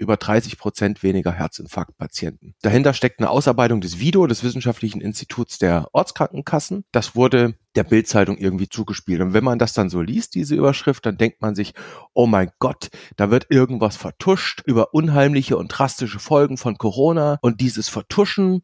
über 30 Prozent weniger Herzinfarktpatienten. Dahinter steckt eine Ausarbeitung des VIDO, des Wissenschaftlichen Instituts der Ortskrankenkassen. Das wurde der Bildzeitung irgendwie zugespielt. Und wenn man das dann so liest, diese Überschrift, dann denkt man sich, oh mein Gott, da wird irgendwas vertuscht über unheimliche und drastische Folgen von Corona. Und dieses Vertuschen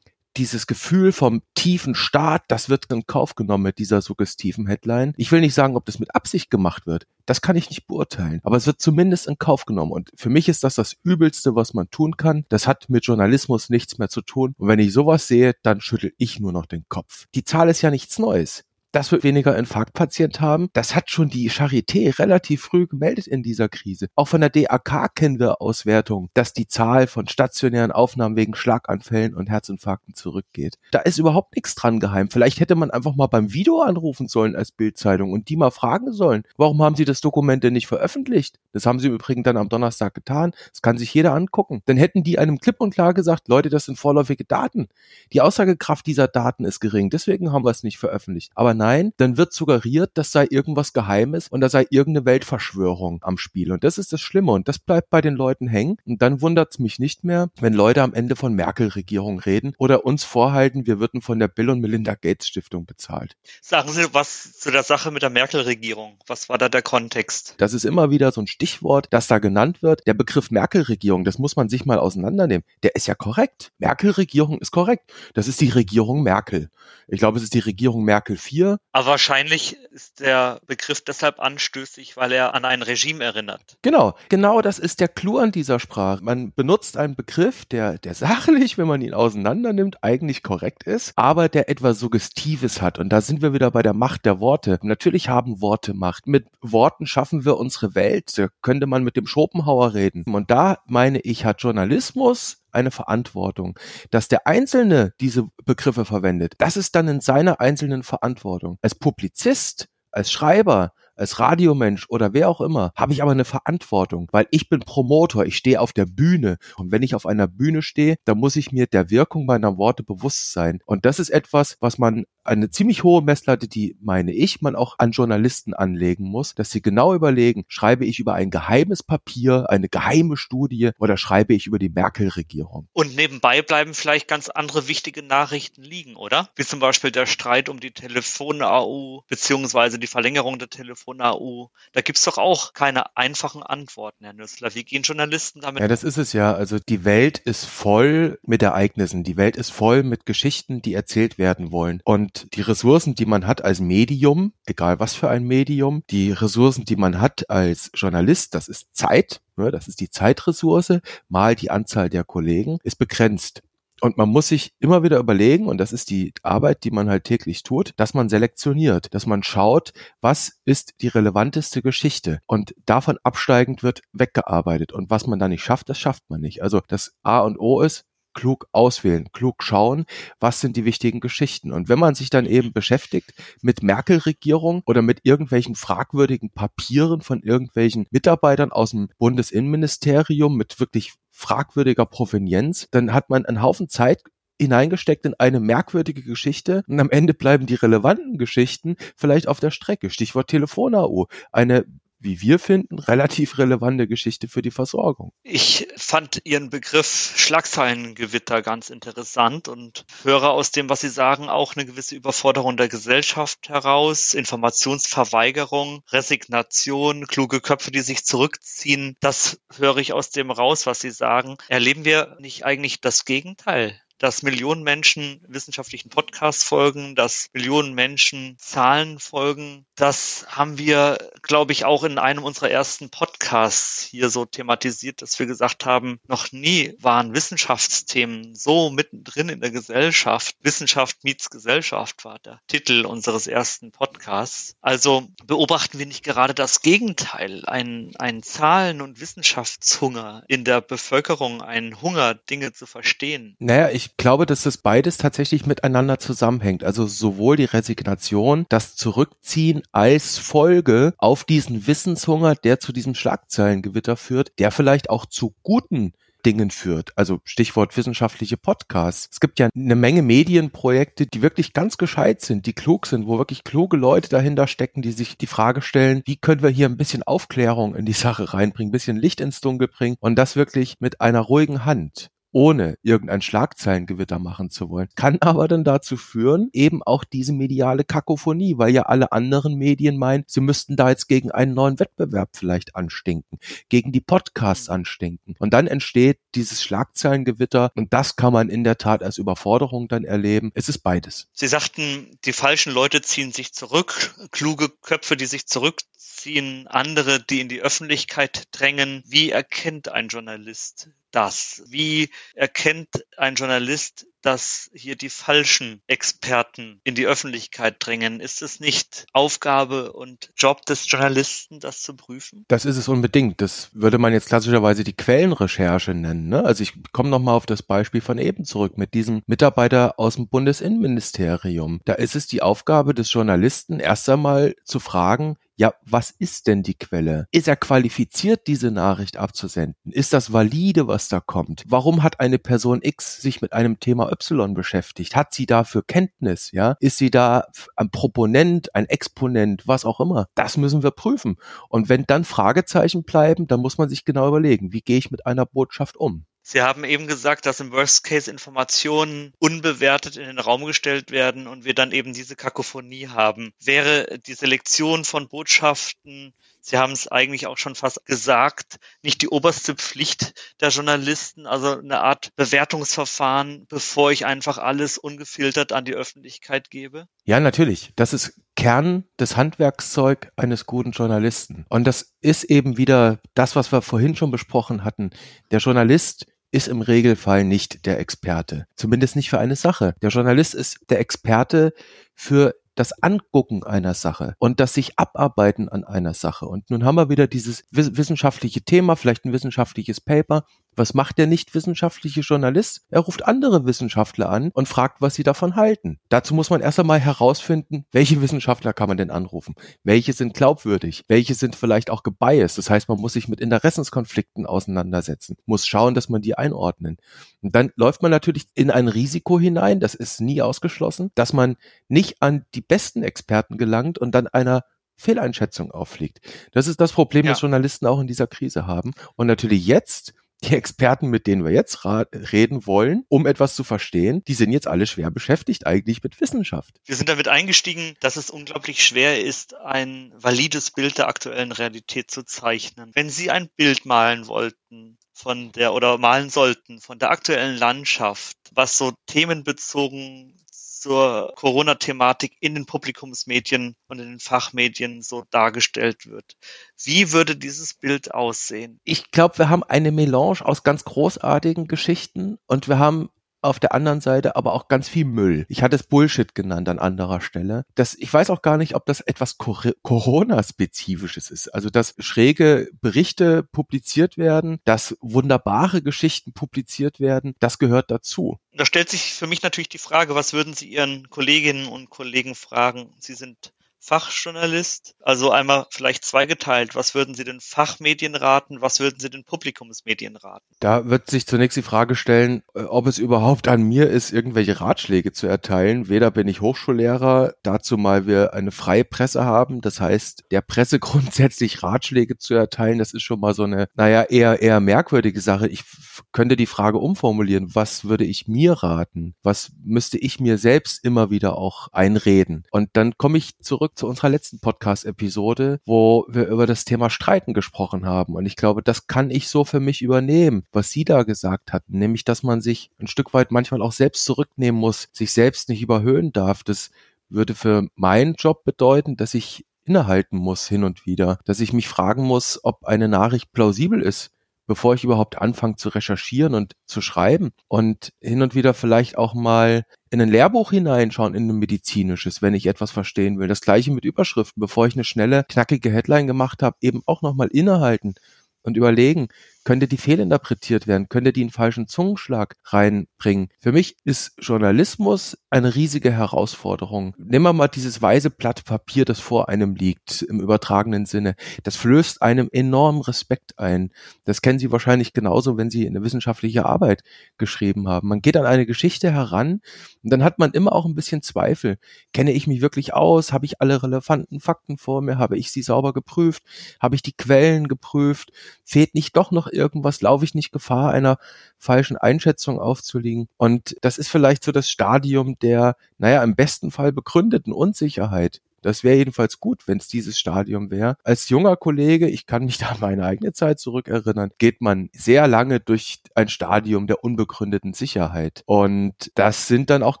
dieses Gefühl vom tiefen Staat, das wird in Kauf genommen mit dieser suggestiven Headline. Ich will nicht sagen, ob das mit Absicht gemacht wird. Das kann ich nicht beurteilen. Aber es wird zumindest in Kauf genommen. Und für mich ist das das Übelste, was man tun kann. Das hat mit Journalismus nichts mehr zu tun. Und wenn ich sowas sehe, dann schüttel ich nur noch den Kopf. Die Zahl ist ja nichts Neues dass wir weniger Infarktpatient haben. Das hat schon die Charité relativ früh gemeldet in dieser Krise. Auch von der DAK kennen wir Auswertungen, dass die Zahl von stationären Aufnahmen wegen Schlaganfällen und Herzinfarkten zurückgeht. Da ist überhaupt nichts dran geheim. Vielleicht hätte man einfach mal beim Video anrufen sollen als Bildzeitung und die mal fragen sollen, warum haben sie das Dokument denn nicht veröffentlicht? Das haben sie im Übrigen dann am Donnerstag getan. Das kann sich jeder angucken. Dann hätten die einem klipp und klar gesagt, Leute, das sind vorläufige Daten. Die Aussagekraft dieser Daten ist gering. Deswegen haben wir es nicht veröffentlicht. Aber nein, dann wird suggeriert, das sei irgendwas Geheimes und da sei irgendeine Weltverschwörung am Spiel. Und das ist das Schlimme und das bleibt bei den Leuten hängen. Und dann wundert es mich nicht mehr, wenn Leute am Ende von Merkel-Regierung reden oder uns vorhalten, wir würden von der Bill und Melinda Gates Stiftung bezahlt. Sagen Sie was zu der Sache mit der Merkel-Regierung. Was war da der Kontext? Das ist immer wieder so ein Stichwort, das da genannt wird. Der Begriff Merkel-Regierung, das muss man sich mal auseinandernehmen. Der ist ja korrekt. Merkel-Regierung ist korrekt. Das ist die Regierung Merkel. Ich glaube, es ist die Regierung Merkel 4 aber wahrscheinlich ist der Begriff deshalb anstößig, weil er an ein Regime erinnert. Genau, genau das ist der Clou an dieser Sprache. Man benutzt einen Begriff, der, der sachlich, wenn man ihn auseinander nimmt, eigentlich korrekt ist, aber der etwas Suggestives hat. Und da sind wir wieder bei der Macht der Worte. Natürlich haben Worte Macht. Mit Worten schaffen wir unsere Welt. Da könnte man mit dem Schopenhauer reden. Und da meine ich, hat Journalismus eine Verantwortung. Dass der Einzelne diese Begriffe verwendet, das ist dann in seiner einzelnen Verantwortung. Als Publizist, als Schreiber, als Radiomensch oder wer auch immer, habe ich aber eine Verantwortung, weil ich bin Promotor, ich stehe auf der Bühne und wenn ich auf einer Bühne stehe, dann muss ich mir der Wirkung meiner Worte bewusst sein. Und das ist etwas, was man eine ziemlich hohe Messlatte, die meine ich, man auch an Journalisten anlegen muss, dass sie genau überlegen, schreibe ich über ein geheimes Papier, eine geheime Studie oder schreibe ich über die Merkel-Regierung. Und nebenbei bleiben vielleicht ganz andere wichtige Nachrichten liegen, oder? Wie zum Beispiel der Streit um die Telefon-AU beziehungsweise die Verlängerung der Telefon-AU. Da gibt's doch auch keine einfachen Antworten, Herr Nüssler. Wie gehen Journalisten damit? Ja, das ist es ja. Also die Welt ist voll mit Ereignissen. Die Welt ist voll mit Geschichten, die erzählt werden wollen. Und die Ressourcen, die man hat als Medium, egal was für ein Medium, die Ressourcen, die man hat als Journalist, das ist Zeit, ne, das ist die Zeitressource, mal die Anzahl der Kollegen, ist begrenzt. Und man muss sich immer wieder überlegen, und das ist die Arbeit, die man halt täglich tut, dass man selektioniert, dass man schaut, was ist die relevanteste Geschichte. Und davon absteigend wird weggearbeitet. Und was man da nicht schafft, das schafft man nicht. Also das A und O ist, klug auswählen, klug schauen, was sind die wichtigen Geschichten. Und wenn man sich dann eben beschäftigt mit Merkel-Regierung oder mit irgendwelchen fragwürdigen Papieren von irgendwelchen Mitarbeitern aus dem Bundesinnenministerium mit wirklich fragwürdiger Provenienz, dann hat man einen Haufen Zeit hineingesteckt in eine merkwürdige Geschichte und am Ende bleiben die relevanten Geschichten vielleicht auf der Strecke. Stichwort Telefon-AU. Eine wie wir finden, relativ relevante Geschichte für die Versorgung. Ich fand Ihren Begriff Schlagzeilengewitter ganz interessant und höre aus dem, was Sie sagen, auch eine gewisse Überforderung der Gesellschaft heraus, Informationsverweigerung, Resignation, kluge Köpfe, die sich zurückziehen. Das höre ich aus dem raus, was Sie sagen. Erleben wir nicht eigentlich das Gegenteil? Dass Millionen Menschen wissenschaftlichen Podcasts folgen, dass Millionen Menschen Zahlen folgen. Das haben wir, glaube ich, auch in einem unserer ersten Podcasts Podcasts hier so thematisiert, dass wir gesagt haben, noch nie waren Wissenschaftsthemen so mittendrin in der Gesellschaft. Wissenschaft meets Gesellschaft war der Titel unseres ersten Podcasts. Also beobachten wir nicht gerade das Gegenteil, ein, ein Zahlen- und Wissenschaftshunger in der Bevölkerung, ein Hunger, Dinge zu verstehen. Naja, ich glaube, dass das beides tatsächlich miteinander zusammenhängt. Also sowohl die Resignation, das Zurückziehen als Folge auf diesen Wissenshunger, der zu diesem Schlagzeilengewitter führt, der vielleicht auch zu guten Dingen führt. Also Stichwort wissenschaftliche Podcasts. Es gibt ja eine Menge Medienprojekte, die wirklich ganz gescheit sind, die klug sind, wo wirklich kluge Leute dahinter stecken, die sich die Frage stellen, wie können wir hier ein bisschen Aufklärung in die Sache reinbringen, ein bisschen Licht ins Dunkel bringen und das wirklich mit einer ruhigen Hand ohne irgendein Schlagzeilengewitter machen zu wollen, kann [LAUGHS] aber dann dazu führen, eben auch diese mediale Kakophonie, weil ja alle anderen Medien meinen, sie müssten da jetzt gegen einen neuen Wettbewerb vielleicht anstinken, gegen die Podcasts mhm. anstinken. Und dann entsteht dieses Schlagzeilengewitter und das kann man in der Tat als Überforderung dann erleben. Es ist beides. Sie sagten, die falschen Leute ziehen sich zurück, kluge Köpfe, die sich zurückziehen, andere, die in die Öffentlichkeit drängen. Wie erkennt ein Journalist das? Wie erkennt ein Journalist, dass hier die falschen Experten in die Öffentlichkeit drängen? Ist es nicht Aufgabe und Job des Journalisten, das zu prüfen? Das ist es unbedingt. Das würde man jetzt klassischerweise die Quellenrecherche nennen. Ne? Also ich komme nochmal auf das Beispiel von eben zurück mit diesem Mitarbeiter aus dem Bundesinnenministerium. Da ist es die Aufgabe des Journalisten, erst einmal zu fragen, ja, was ist denn die Quelle? Ist er qualifiziert, diese Nachricht abzusenden? Ist das valide, was da kommt? Warum hat eine Person X sich mit einem Thema Y beschäftigt? Hat sie dafür Kenntnis? Ja, ist sie da ein Proponent, ein Exponent, was auch immer? Das müssen wir prüfen. Und wenn dann Fragezeichen bleiben, dann muss man sich genau überlegen, wie gehe ich mit einer Botschaft um? Sie haben eben gesagt, dass im Worst Case Informationen unbewertet in den Raum gestellt werden und wir dann eben diese Kakophonie haben. Wäre die Selektion von Botschaften, Sie haben es eigentlich auch schon fast gesagt, nicht die oberste Pflicht der Journalisten, also eine Art Bewertungsverfahren, bevor ich einfach alles ungefiltert an die Öffentlichkeit gebe? Ja, natürlich. Das ist Kern des Handwerkszeug eines guten Journalisten. Und das ist eben wieder das, was wir vorhin schon besprochen hatten. Der Journalist ist im Regelfall nicht der Experte. Zumindest nicht für eine Sache. Der Journalist ist der Experte für das Angucken einer Sache und das sich abarbeiten an einer Sache. Und nun haben wir wieder dieses wissenschaftliche Thema, vielleicht ein wissenschaftliches Paper, was macht der nicht wissenschaftliche Journalist? Er ruft andere Wissenschaftler an und fragt, was sie davon halten. Dazu muss man erst einmal herausfinden, welche Wissenschaftler kann man denn anrufen? Welche sind glaubwürdig? Welche sind vielleicht auch gebiased? Das heißt, man muss sich mit Interessenskonflikten auseinandersetzen, muss schauen, dass man die einordnen. Und dann läuft man natürlich in ein Risiko hinein, das ist nie ausgeschlossen, dass man nicht an die besten Experten gelangt und dann einer Fehleinschätzung auffliegt. Das ist das Problem, ja. das Journalisten auch in dieser Krise haben. Und natürlich jetzt die Experten, mit denen wir jetzt reden wollen, um etwas zu verstehen, die sind jetzt alle schwer beschäftigt eigentlich mit Wissenschaft. Wir sind damit eingestiegen, dass es unglaublich schwer ist, ein valides Bild der aktuellen Realität zu zeichnen. Wenn Sie ein Bild malen wollten von der oder malen sollten von der aktuellen Landschaft, was so themenbezogen zur Corona-Thematik in den Publikumsmedien und in den Fachmedien so dargestellt wird. Wie würde dieses Bild aussehen? Ich glaube, wir haben eine Melange aus ganz großartigen Geschichten und wir haben auf der anderen Seite aber auch ganz viel Müll. Ich hatte es Bullshit genannt an anderer Stelle. Das, ich weiß auch gar nicht, ob das etwas Corona-spezifisches ist. Also, dass schräge Berichte publiziert werden, dass wunderbare Geschichten publiziert werden, das gehört dazu. Da stellt sich für mich natürlich die Frage, was würden Sie Ihren Kolleginnen und Kollegen fragen? Sie sind Fachjournalist? Also einmal vielleicht zweigeteilt. Was würden Sie den Fachmedien raten? Was würden Sie den Publikumsmedien raten? Da wird sich zunächst die Frage stellen, äh, ob es überhaupt an mir ist, irgendwelche Ratschläge zu erteilen. Weder bin ich Hochschullehrer, dazu mal wir eine freie Presse haben. Das heißt, der Presse [LAUGHS] grundsätzlich Ratschläge zu erteilen, das ist schon mal so eine, naja, eher, eher merkwürdige Sache. Ich könnte die Frage umformulieren. Was würde ich mir raten? Was müsste ich mir selbst immer wieder auch einreden? Und dann komme ich zurück zurück zu unserer letzten Podcast-Episode, wo wir über das Thema Streiten gesprochen haben. Und ich glaube, das kann ich so für mich übernehmen, was Sie da gesagt hatten, nämlich, dass man sich ein Stück weit manchmal auch selbst zurücknehmen muss, sich selbst nicht überhöhen darf. Das würde für meinen Job bedeuten, dass ich innehalten muss hin und wieder, dass ich mich fragen muss, ob eine Nachricht plausibel ist, bevor ich überhaupt anfange zu recherchieren und zu schreiben und hin und wieder vielleicht auch mal in ein Lehrbuch hineinschauen, in ein medizinisches, wenn ich etwas verstehen will. Das gleiche mit Überschriften, bevor ich eine schnelle, knackige Headline gemacht habe, eben auch nochmal innehalten und überlegen, könnte die fehlinterpretiert werden, könnte die einen falschen Zungenschlag reinbringen. Für mich ist Journalismus eine riesige Herausforderung. Nehmen wir mal dieses weiße Blatt Papier, das vor einem liegt, im übertragenen Sinne. Das flößt einem enormen Respekt ein. Das kennen Sie wahrscheinlich genauso, wenn Sie eine wissenschaftliche Arbeit geschrieben haben. Man geht an eine Geschichte heran und dann hat man immer auch ein bisschen Zweifel. Kenne ich mich wirklich aus? Habe ich alle relevanten Fakten vor mir? Habe ich sie sauber geprüft? Habe ich die Quellen geprüft? Fehlt nicht doch noch irgendwas? Laufe ich nicht Gefahr, einer falschen Einschätzung aufzuliegen? Und das ist vielleicht so das Stadium der, naja, im besten Fall begründeten Unsicherheit. Das wäre jedenfalls gut, wenn es dieses Stadium wäre. Als junger Kollege, ich kann mich [LAUGHS] da meine eigene Zeit zurückerinnern, geht man sehr lange durch ein Stadium der unbegründeten Sicherheit. Und das sind dann auch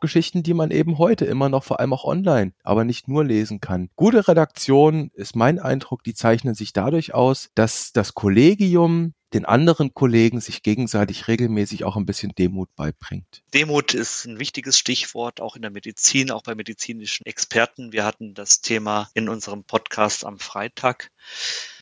Geschichten, die man eben heute immer noch, vor allem auch online, aber nicht nur lesen kann. Gute Redaktion ist mein Eindruck, die zeichnen sich dadurch aus, dass das Kollegium den anderen Kollegen sich gegenseitig regelmäßig auch ein bisschen Demut beibringt. Demut ist ein wichtiges Stichwort, auch in der Medizin, auch bei medizinischen Experten. Wir hatten das Thema in unserem Podcast am Freitag.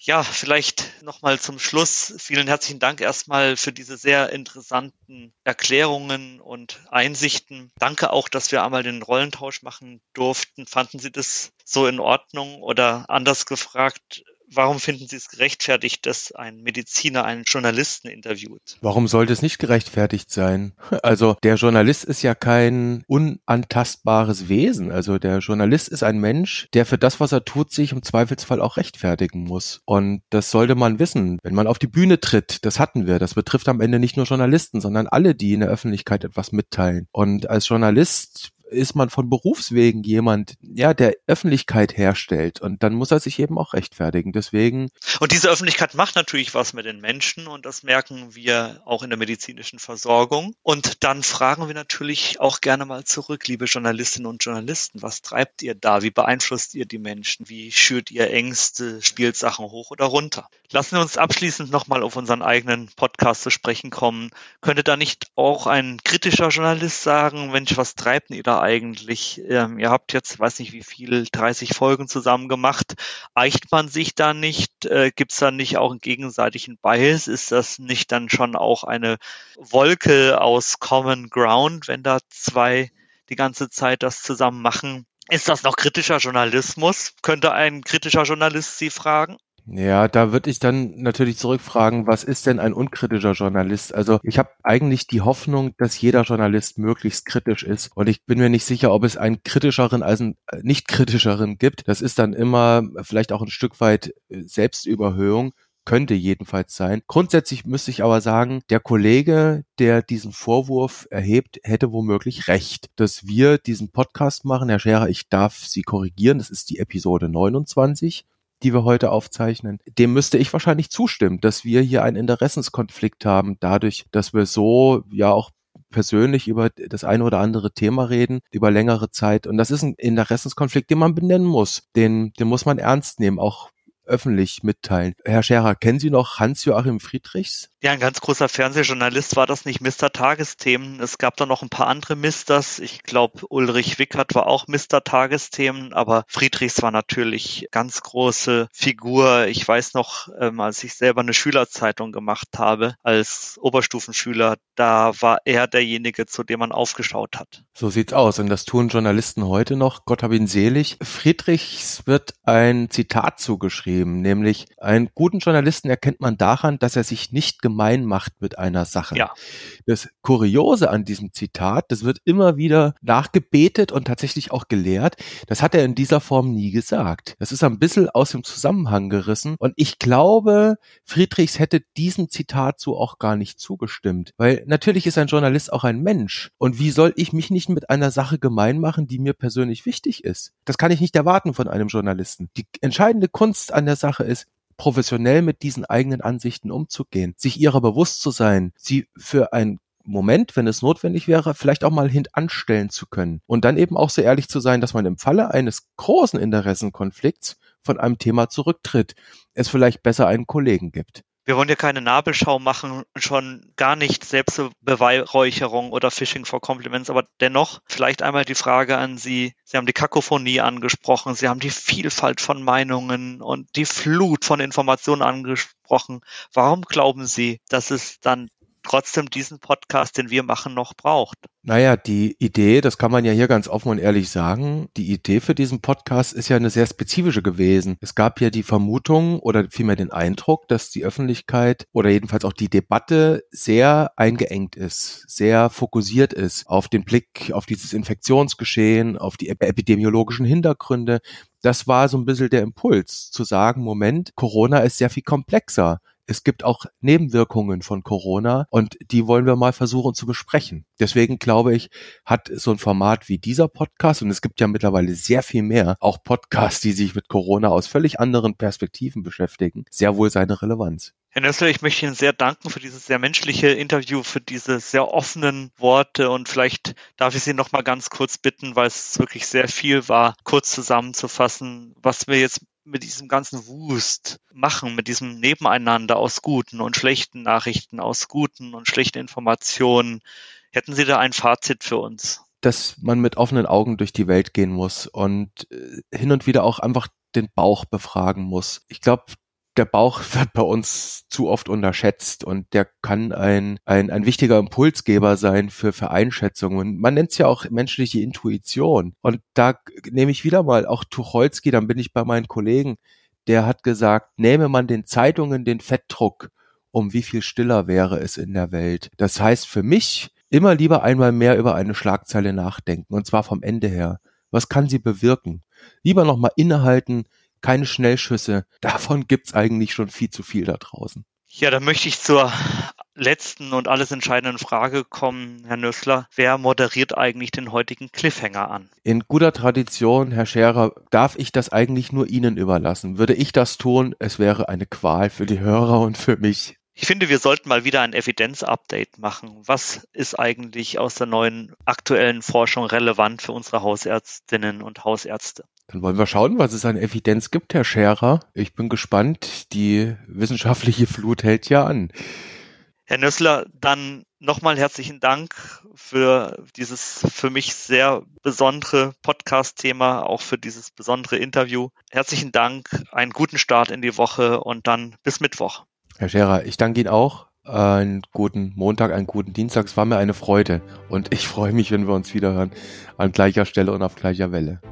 Ja, vielleicht nochmal zum Schluss. Vielen herzlichen Dank erstmal für diese sehr interessanten Erklärungen und Einsichten. Danke auch, dass wir einmal den Rollentausch machen durften. Fanden Sie das so in Ordnung oder anders gefragt? Warum finden Sie es gerechtfertigt, dass ein Mediziner einen Journalisten interviewt? Warum sollte es nicht gerechtfertigt sein? [LAUGHS] Also der Journalist ist ja kein unantastbares Wesen. Also der Journalist ist ein Mensch, der für das, was er tut, sich im Zweifelsfall auch rechtfertigen muss. Und das sollte man wissen, wenn man auf die Bühne tritt. Das hatten wir. Das betrifft am Ende nicht nur Journalisten, sondern alle, die in der Öffentlichkeit etwas mitteilen. Und als Journalist ist man von Berufswegen jemand, ja, der Öffentlichkeit herstellt und dann muss er sich eben auch rechtfertigen. Deswegen. Und diese Öffentlichkeit macht natürlich was mit den Menschen und das merken wir auch in der medizinischen Versorgung. Und dann fragen wir natürlich auch gerne mal zurück, liebe Journalistinnen und Journalisten, was treibt ihr da? Wie beeinflusst ihr die Menschen? Wie schürt ihr Ängste, spielt Sachen hoch oder runter? Lassen wir uns abschließend nochmal auf unseren eigenen Podcast zu sprechen kommen. Könnte da nicht auch ein kritischer Journalist sagen, Mensch, was treibt ihr da eigentlich? Ähm, ihr habt jetzt, weiß nicht wie viel, 30 Folgen zusammen gemacht. Eicht man sich da nicht? Äh, Gibt es da nicht auch einen gegenseitigen Bias? Ist das nicht dann schon auch eine Wolke aus Common Ground, wenn da zwei die ganze Zeit das zusammen machen? Ist das noch kritischer Journalismus? Könnte ein kritischer Journalist Sie fragen? Ja, da würde ich dann natürlich zurückfragen, was ist denn ein unkritischer Journalist? Also ich habe eigentlich die Hoffnung, dass jeder Journalist möglichst kritisch ist. Und ich bin mir nicht sicher, ob es einen kritischeren als einen äh, nicht kritischeren gibt. Das ist dann immer vielleicht auch ein Stück weit äh, Selbstüberhöhung könnte jedenfalls sein. Grundsätzlich müsste ich aber sagen, der Kollege, der diesen Vorwurf erhebt, hätte womöglich recht, dass wir diesen Podcast machen. Herr Scherer, ich darf Sie korrigieren, das ist die Episode 29 die wir heute aufzeichnen, dem müsste ich wahrscheinlich zustimmen, dass wir hier einen Interessenskonflikt haben, dadurch, dass wir so ja auch persönlich über das eine oder andere Thema reden, über längere Zeit. Und das ist ein Interessenskonflikt, den man benennen muss. Den, den muss man ernst nehmen, auch öffentlich mitteilen. Herr Scherer, kennen Sie noch Hans-Joachim Friedrichs? Ja, ein ganz großer Fernsehjournalist war das nicht Mr. Tagesthemen. Es gab da noch ein paar andere Misters. Ich glaube, Ulrich Wickert war auch Mr. Tagesthemen, aber Friedrichs war natürlich ganz große Figur. Ich weiß noch, ähm, als ich selber eine Schülerzeitung gemacht habe, als Oberstufenschüler, da war er derjenige, zu dem man aufgeschaut hat. So sieht's aus. Und das tun Journalisten heute noch. Gott hab ihn selig. Friedrichs wird ein Zitat zugeschrieben, nämlich einen guten Journalisten erkennt man daran, dass er sich nicht gemein macht mit einer Sache. Ja. Das Kuriose an diesem Zitat, das wird immer wieder nachgebetet und tatsächlich auch gelehrt. Das hat er in dieser Form nie gesagt. Das ist ein bisschen aus dem Zusammenhang gerissen. Und ich glaube, Friedrichs hätte diesem Zitat so auch gar nicht zugestimmt. Weil natürlich ist ein Journalist auch ein Mensch. Und wie soll ich mich nicht mit einer Sache gemein machen, die mir persönlich wichtig ist? Das kann ich nicht erwarten von einem Journalisten. Die entscheidende Kunst an der Sache ist, professionell mit diesen eigenen Ansichten umzugehen, sich ihrer bewusst zu sein, sie für ein Moment, wenn es notwendig wäre, vielleicht auch mal hintanstellen zu können. Und dann eben auch so ehrlich zu sein, dass man im Falle eines großen Interessenkonflikts von einem Thema zurücktritt, es vielleicht besser einen Kollegen gibt. Wir wollen ja keine Nabelschau machen, schon gar nicht Selbstbeweihräucherung oder Phishing for Compliments, aber dennoch vielleicht einmal die Frage an Sie. Sie haben die Kakophonie angesprochen, Sie haben die Vielfalt von Meinungen und die Flut von Informationen angesprochen. Warum glauben Sie, dass es dann trotzdem diesen Podcast, den wir machen, noch braucht. Naja, die Idee, das kann man ja hier ganz offen und ehrlich sagen, die Idee für diesen Podcast ist ja eine sehr spezifische gewesen. Es gab ja die Vermutung oder vielmehr den Eindruck, dass die Öffentlichkeit oder jedenfalls auch die Debatte sehr eingeengt ist, sehr fokussiert ist auf den Blick auf dieses Infektionsgeschehen, auf die epidemiologischen Hintergründe. Das war so ein bisschen der Impuls, zu sagen, Moment, Corona ist sehr viel komplexer es gibt auch Nebenwirkungen von Corona und die wollen wir mal versuchen zu besprechen. Deswegen glaube ich, hat so ein Format wie dieser Podcast und es gibt ja mittlerweile sehr viel mehr, auch Podcasts, die sich mit Corona aus völlig anderen Perspektiven beschäftigen, sehr wohl seine Relevanz. Herr Nössler, ich möchte Ihnen sehr danken für dieses sehr menschliche Interview, für diese sehr offenen Worte und vielleicht darf ich Sie noch mal ganz kurz bitten, weil es wirklich sehr viel war, kurz zusammenzufassen, was wir jetzt mit diesem ganzen Wust machen, mit diesem Nebeneinander aus guten und schlechten Nachrichten, aus guten und schlechten Informationen. Hätten Sie da ein Fazit für uns? Dass man mit offenen Augen durch die Welt gehen muss und äh, hin und wieder auch einfach den Bauch befragen muss. Ich glaube, der Bauch [LAUGHS] wird bei uns zu oft unterschätzt und der kann ein, ein, ein wichtiger Impulsgeber sein für, für Einschätzungen. Man nennt es ja auch menschliche Intuition. Und da nehme ich wieder mal auch Tucholsky, dann bin ich bei meinen Kollegen, der hat gesagt, nehme man den Zeitungen den Fettdruck, um wie viel stiller wäre es in der Welt. Das heißt für mich, immer lieber einmal mehr über eine Schlagzeile nachdenken, und zwar vom Ende her. Was kann sie bewirken? Lieber nochmal innehalten, keine Schnellschüsse. [LAUGHS] Davon gibt's eigentlich schon viel zu viel da draußen. Ja, dann möchte ich zur letzten und alles entscheidenden Frage kommen, Herr Nössler. Wer moderiert eigentlich den heutigen Cliffhanger an? In guter Tradition, Herr Scherer, darf ich das eigentlich nur Ihnen überlassen. Würde ich das tun, es wäre eine Qual für die Hörer und für mich. Ich finde, wir sollten mal wieder ein Evidenz-Update machen. Was ist eigentlich aus der neuen aktuellen Forschung relevant für unsere Hausärztinnen und Hausärzte? Dann wollen wir schauen, was es an Evidenz gibt, Herr Scherer. Ich bin gespannt. Die wissenschaftliche Flut hält ja an. Herr Nössler, dann nochmal herzlichen Dank für dieses für mich sehr besondere Podcast-Thema, auch für dieses besondere Interview. Herzlichen Dank, einen guten Start in die Woche und dann bis Mittwoch. Herr Scherer, ich danke Ihnen auch. Einen guten Montag, einen guten Dienstag. Es war mir eine Freude und ich freue mich, wenn wir uns wiederhören an gleicher Stelle und auf gleicher Welle.